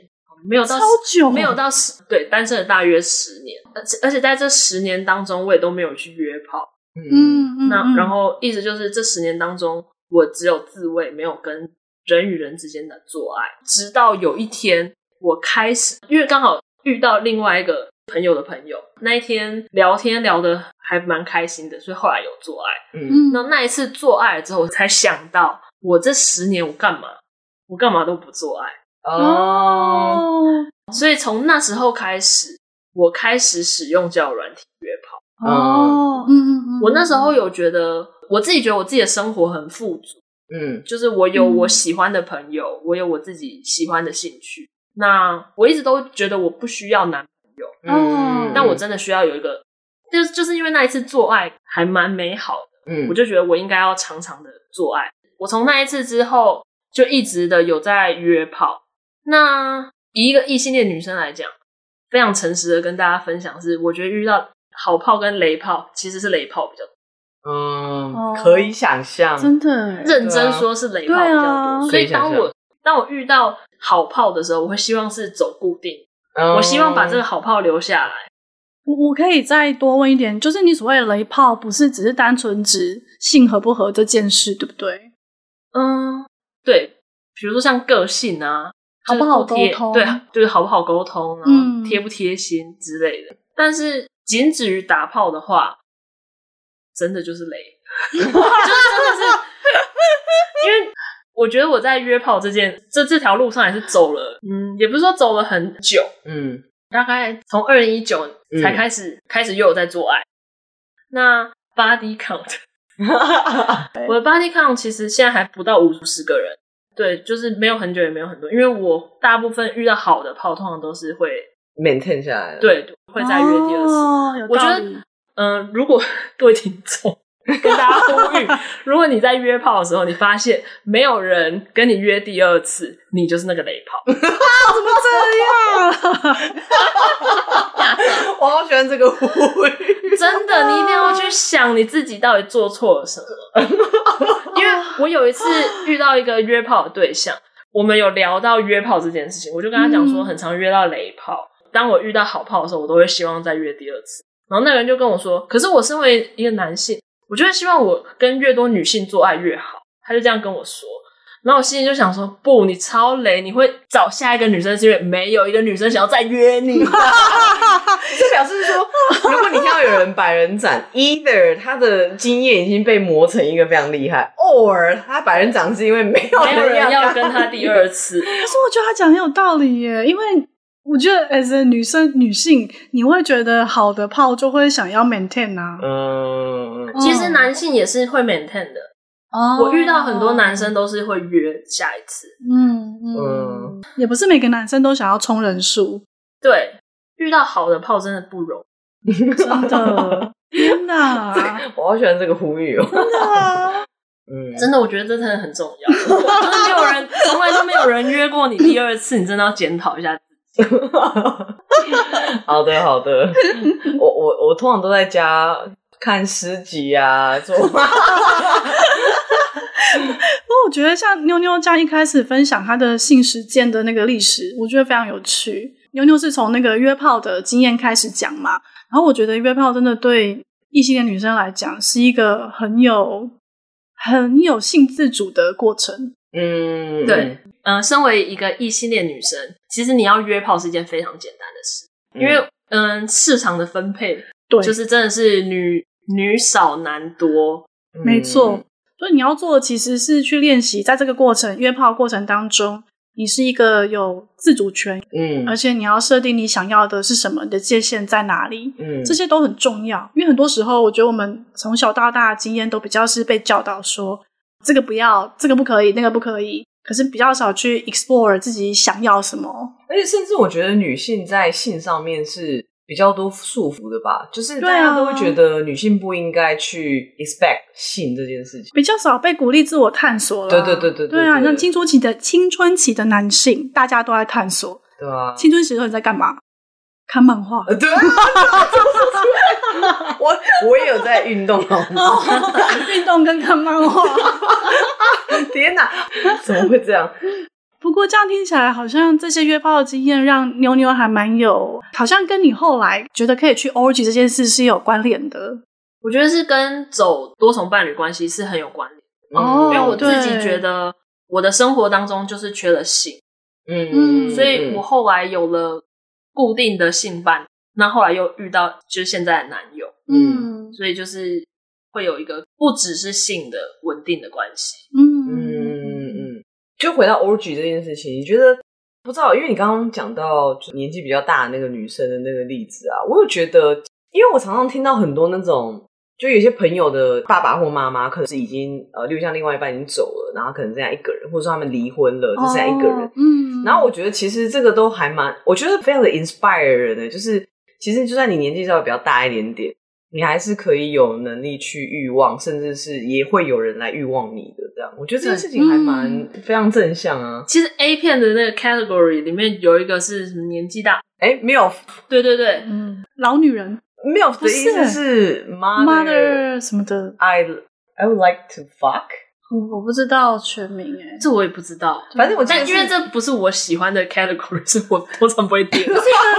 没有到超久，没有到十，对，单身了大约十年，而且而且在这十年当中，我也都没有去约炮，嗯。嗯，那然后意思就是这十年当中，我只有自慰，没有跟人与人之间的做爱，直到有一天我开始，因为刚好遇到另外一个。朋友的朋友那一天聊天聊得还蛮开心的，所以后来有做爱。嗯，那那一次做爱了之后，我才想到我这十年我干嘛？我干嘛都不做爱哦。所以从那时候开始，我开始使用交友软体约炮。哦，嗯嗯嗯。我那时候有觉得，我自己觉得我自己的生活很富足。嗯，就是我有我喜欢的朋友，我有我自己喜欢的兴趣。那我一直都觉得我不需要男。朋友，嗯，但我真的需要有一个，就是就是因为那一次做爱还蛮美好的，嗯，我就觉得我应该要常常的做爱。我从那一次之后就一直的有在约炮。那以一个异性恋女生来讲，非常诚实的跟大家分享是，我觉得遇到好炮跟雷炮其实是雷炮比较多。嗯，可以想象，真的认真说是雷炮比较多。所以当我当我遇到好炮的时候，我会希望是走固定。我希望把这个好炮留下来。我我可以再多问一点，就是你所谓的雷炮，不是只是单纯指性合不合这件事，对不对？嗯，对。比如说像个性啊，好不好沟通？对，就是好不好沟通，然后贴不贴心之类的。嗯、但是仅止于打炮的话，真的就是雷。就是真的是，因为我觉得我在约炮这件这这条路上也是走了，嗯，也不是说走了很久，嗯，大概从二零一九才开始、嗯、开始又有在做爱。那 body count，我的 body count 其实现在还不到五十个人，对，就是没有很久也没有很多，因为我大部分遇到好的炮，通常都是会 maintain 下来，对，会再约第二次。哦、我觉得，嗯、呃，如果 各位听众。跟大家呼吁，如果你在约炮的时候，你发现没有人跟你约第二次，你就是那个雷炮。啊 怎么这样？我好喜欢这个呼吁。真的，你一定要去想你自己到底做错了什么。因为我有一次遇到一个约炮的对象，我们有聊到约炮这件事情，我就跟他讲说，很常约到雷炮。当我遇到好炮的时候，我都会希望再约第二次。然后那个人就跟我说：“可是我身为一个男性。”我就会希望我跟越多女性做爱越好，他就这样跟我说，然后我心里就想说，不，你超雷，你会找下一个女生是因为没有一个女生想要再约你，这表示说，如果你听到有人百人斩，either 他的经验已经被磨成一个非常厉害，or 他百人斩是因为没有人要跟他第二次。可是我觉得他讲很有道理耶，因为。我觉得，as a 女生女性，你会觉得好的炮就会想要 maintain 啊。嗯，其实男性也是会 maintain 的。哦，我遇到很多男生都是会约下一次。嗯嗯，也不是每个男生都想要冲人数。对，遇到好的炮真的不容易，真的，天哪！我好喜欢这个呼吁哦。真的，嗯，真的，我觉得这真的很重要。就是没有人，从来都没有人约过你第二次，你真的要检讨一下。好的，好的。我我我通常都在家看诗集啊，做。不过我觉得像妞妞这样一开始分享她的性实践的那个历史，我觉得非常有趣。妞妞是从那个约炮的经验开始讲嘛，然后我觉得约炮真的对异性恋女生来讲是一个很有很有性自主的过程。嗯，对。嗯、呃，身为一个异性恋女生，其实你要约炮是一件非常简单的事，嗯、因为嗯、呃，市场的分配对，就是真的是女女少男多，没错。所以你要做的其实是去练习，在这个过程约炮过程当中，你是一个有自主权，嗯，而且你要设定你想要的是什么，你的界限在哪里，嗯，这些都很重要。因为很多时候，我觉得我们从小到大的经验都比较是被教导说，这个不要，这个不可以，那个不可以。可是比较少去 explore 自己想要什么，而且甚至我觉得女性在性上面是比较多束缚的吧，就是大家都会觉得女性不应该去 expect 性这件事情，比较少被鼓励自我探索了。对对对对对，对啊，像青春期的青春期的男性，大家都在探索。对啊，青春期的时候你在干嘛？看漫画。对，我我也有在运动哦，运动跟看漫画。天哪，怎么会这样？不过这样听起来，好像这些约炮的经验让妞妞还蛮有，好像跟你后来觉得可以去 orgy 这件事是有关联的。我觉得是跟走多重伴侣关系是很有关联的。哦，因为我自己觉得我的生活当中就是缺了性，嗯嗯，所以我后来有了固定的性伴，那后来又遇到就是现在的男友，嗯，所以就是。会有一个不只是性的稳定的关系。嗯嗯嗯，就回到 orgy 这件事情，你觉得不知道？因为你刚刚讲到就年纪比较大的那个女生的那个例子啊，我有觉得，因为我常常听到很多那种，就有些朋友的爸爸或妈妈可能是已经呃，例如像另外一半已经走了，然后可能剩下一个人，或者说他们离婚了，就剩下一个人。嗯，然后我觉得其实这个都还蛮，我觉得非常的 inspire 人的，就是其实就算你年纪稍微比较大一点点。你还是可以有能力去欲望，甚至是也会有人来欲望你的这样。我觉得这个事情还蛮、嗯、非常正向啊。其实 A 片的那个 category 里面有一个是什么年纪大？哎，MILF。对对对，嗯，老女人。MILF 的意思是 mother, mother 什么的。I I would like to fuck。我不知道全名哎，这我也不知道。反正我但因为这不是我喜欢的 category，所以我通常不会点。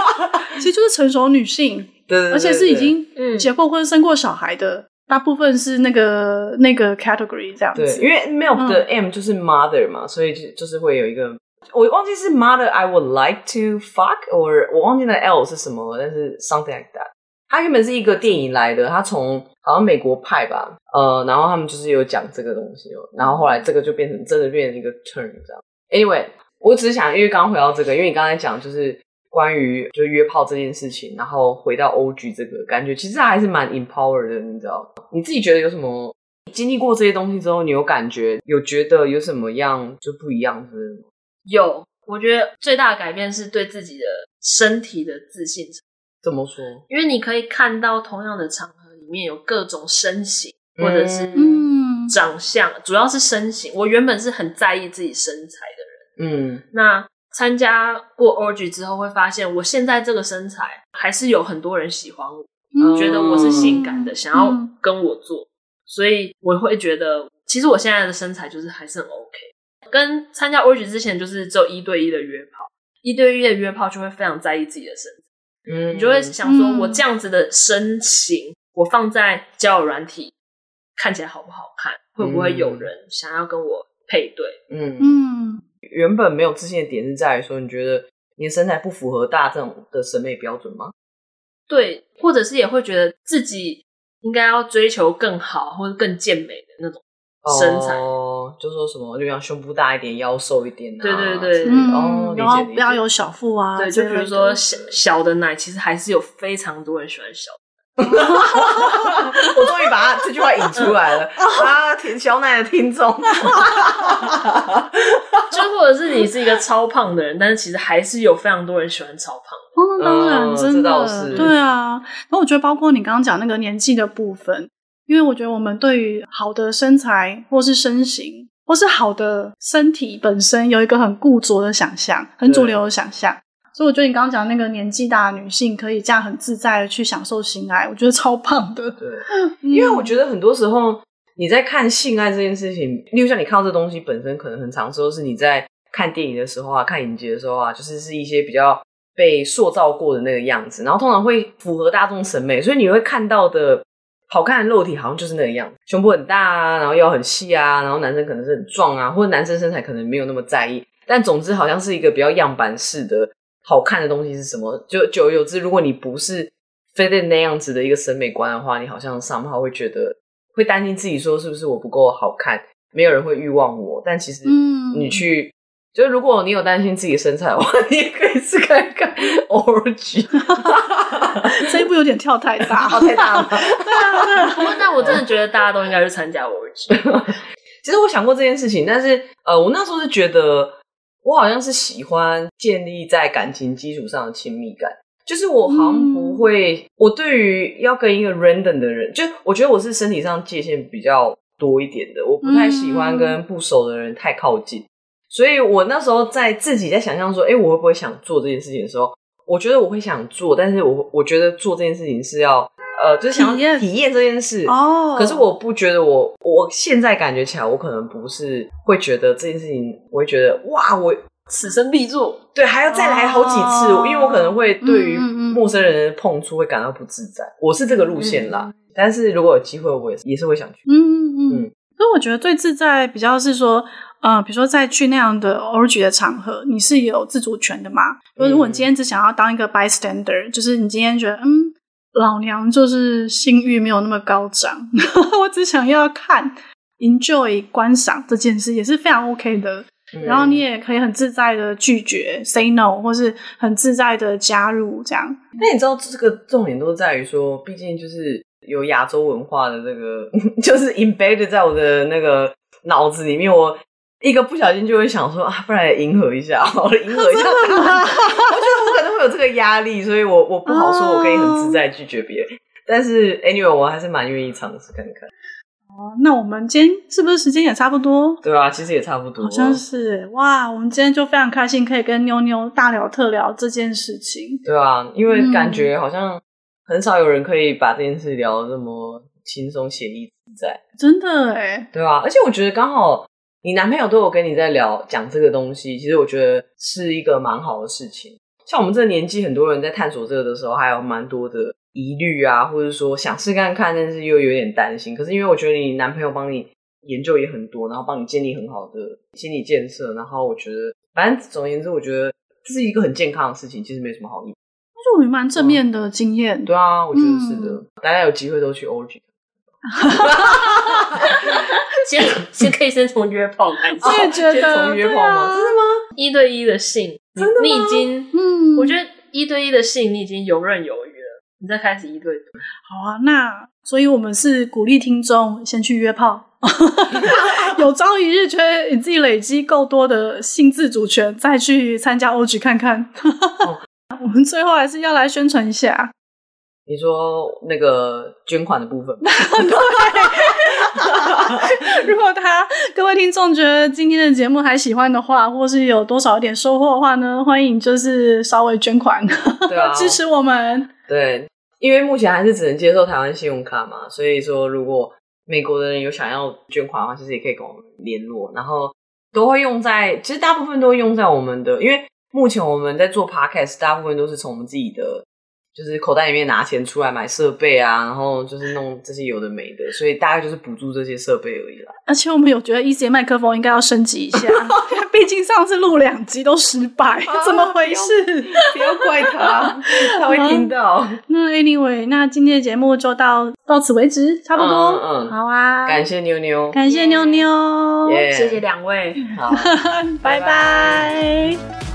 其实就是成熟女性。对，对，对，对，而且是已经结过婚、生过小孩的，嗯、大部分是那个那个 category 这样子。对，因为 MILF 的 M 就是 mother 嘛，嗯、所以就就是会有一个，我忘记是 mother I would like to fuck，or 我忘记那 L 是什么了，但是 something like that。它原本是一个电影来的，它从好像美国派吧，呃，然后他们就是有讲这个东西哦，然后后来这个就变成真的变成一个 turn 这样。Anyway，我只是想，因为刚回到这个，因为你刚才讲就是关于就约炮这件事情，然后回到 OG 这个感觉，其实还是蛮 empower 的，你知道？你自己觉得有什么？经历过这些东西之后，你有感觉有觉得有什么样就不一样是不是？有，我觉得最大的改变是对自己的身体的自信。怎么说？因为你可以看到同样的场合里面有各种身形，或者是嗯长相，嗯、主要是身形。我原本是很在意自己身材的人，嗯，那参加过 orgy 之后，会发现我现在这个身材还是有很多人喜欢我，嗯、觉得我是性感的，嗯、想要跟我做，所以我会觉得，其实我现在的身材就是还是很 OK。跟参加 orgy 之前，就是只有一对一的约炮，一对一的约炮就会非常在意自己的身材。嗯，你就会想说，我这样子的身形，嗯、我放在交友软体看起来好不好看？会不会有人想要跟我配对？嗯嗯，原本没有自信的点是在于说，你觉得你的身材不符合大众的审美标准吗？对，或者是也会觉得自己应该要追求更好或者更健美的那种身材。哦，就说什么，就像胸部大一点，腰瘦一点啊。对对对，嗯、哦，然后不要有小腹啊。对，就比如说小小的奶，其实还是有非常多人喜欢小的。我终于把他这句话引出来了 啊！舔小奶的听众，就或者是你是一个超胖的人，但是其实还是有非常多人喜欢超胖的。哦，当然，嗯、真的，对啊。然后我觉得，包括你刚刚讲那个年纪的部分。因为我觉得我们对于好的身材，或是身形，或是好的身体本身，有一个很固着的想象，很主流的想象。所以我觉得你刚刚讲那个年纪大的女性可以这样很自在的去享受性爱，我觉得超棒的。对，因为我觉得很多时候你在看性爱这件事情，例如像你看到这东西本身，可能很长时候是你在看电影的时候啊，看影集的时候啊，就是是一些比较被塑造过的那个样子，然后通常会符合大众审美，所以你会看到的。好看的肉体好像就是那个样子，胸部很大啊，然后腰很细啊，然后男生可能是很壮啊，或者男生身材可能没有那么在意，但总之好像是一个比较样板式的好看的东西是什么？就久而久之，如果你不是 fit in 那样子的一个审美观的话，你好像 somehow 会觉得会担心自己说是不是我不够好看，没有人会欲望我。但其实，你去。嗯就如果你有担心自己的身材的话，你也可以试看看 Orgy。这一步有点跳太大，太大了。对啊，对啊。那我真的觉得大家都应该去参加 Orgy。其实我想过这件事情，但是呃，我那时候是觉得我好像是喜欢建立在感情基础上的亲密感，就是我好像不会，嗯、我对于要跟一个 random 的人，就我觉得我是身体上界限比较多一点的，我不太喜欢跟不熟的人太靠近。所以我那时候在自己在想象说，哎、欸，我会不会想做这件事情的时候，我觉得我会想做，但是我我觉得做这件事情是要，呃，就是想要体验这件事哦。可是我不觉得我我现在感觉起来，我可能不是会觉得这件事情，我会觉得哇，我此生必做，对，还要再来好几次，哦、因为我可能会对于陌生人的碰触会感到不自在。我是这个路线啦，但是如果有机会，我也是也是会想去。嗯嗯嗯。所以我觉得最自在比较是说。呃，比如说在去那样的 orgy 的场合，你是有自主权的嘛？嗯、如果你今天只想要当一个 bystander，就是你今天觉得，嗯，老娘就是性欲没有那么高涨，我只想要看 enjoy 观赏这件事，也是非常 OK 的。嗯、然后你也可以很自在的拒绝 say no，或是很自在的加入这样。那你知道这个重点都在于说，毕竟就是有亚洲文化的这个，就是 embedded 在我的那个脑子里面，我。一个不小心就会想说啊，不然迎合一下，好了，迎合一下他。我觉得我可能会有这个压力，所以我我不好说，我可以很自在拒绝别人。但是 anyway，我还是蛮愿意尝试看看。哦，那我们今天是不是时间也差不多？对啊，其实也差不多。好像是哇，我们今天就非常开心，可以跟妞妞大聊特聊这件事情。对啊，因为感觉好像很少有人可以把这件事聊得这么轻松、写意、自在。真的哎。对啊，而且我觉得刚好。你男朋友都有跟你在聊讲这个东西，其实我觉得是一个蛮好的事情。像我们这个年纪，很多人在探索这个的时候，还有蛮多的疑虑啊，或者说想试看看，但是又有点担心。可是因为我觉得你男朋友帮你研究也很多，然后帮你建立很好的心理建设，然后我觉得，反正总而言之，我觉得这是一个很健康的事情，其实没什么好意。那就蛮正面的经验。对啊，我觉得是的，嗯、大家有机会都去 OG。先先可以先从约炮开始，我也觉得从约炮吗？真的吗？一对一的性，真的？你已经，嗯，我觉得一对一的性你已经游刃有余了，你再开始一对多。好啊，那所以我们是鼓励听众先去约炮，有朝一日觉得你自己累积够多的性自主权，再去参加 OG 看看。哦、我们最后还是要来宣传一下。你说那个捐款的部分吗？对。如果他各位听众觉得今天的节目还喜欢的话，或是有多少一点收获的话呢，欢迎就是稍微捐款，对啊，支持我们。对，因为目前还是只能接受台湾信用卡嘛，所以说如果美国的人有想要捐款的话，其实也可以跟我们联络，然后都会用在，其实大部分都会用在我们的，因为目前我们在做 podcast，大部分都是从我们自己的。就是口袋里面拿钱出来买设备啊，然后就是弄这些有的没的，所以大概就是补助这些设备而已啦。而且我们有觉得 ECM 麦克风应该要升级一下，毕竟上次录两集都失败，啊、怎么回事？不要，不要怪他，他会听到。那 Anyway，那今天的节目就到到此为止，差不多。嗯，嗯好啊。感谢妞妞，感谢妞妞.谢谢两位，好，拜拜。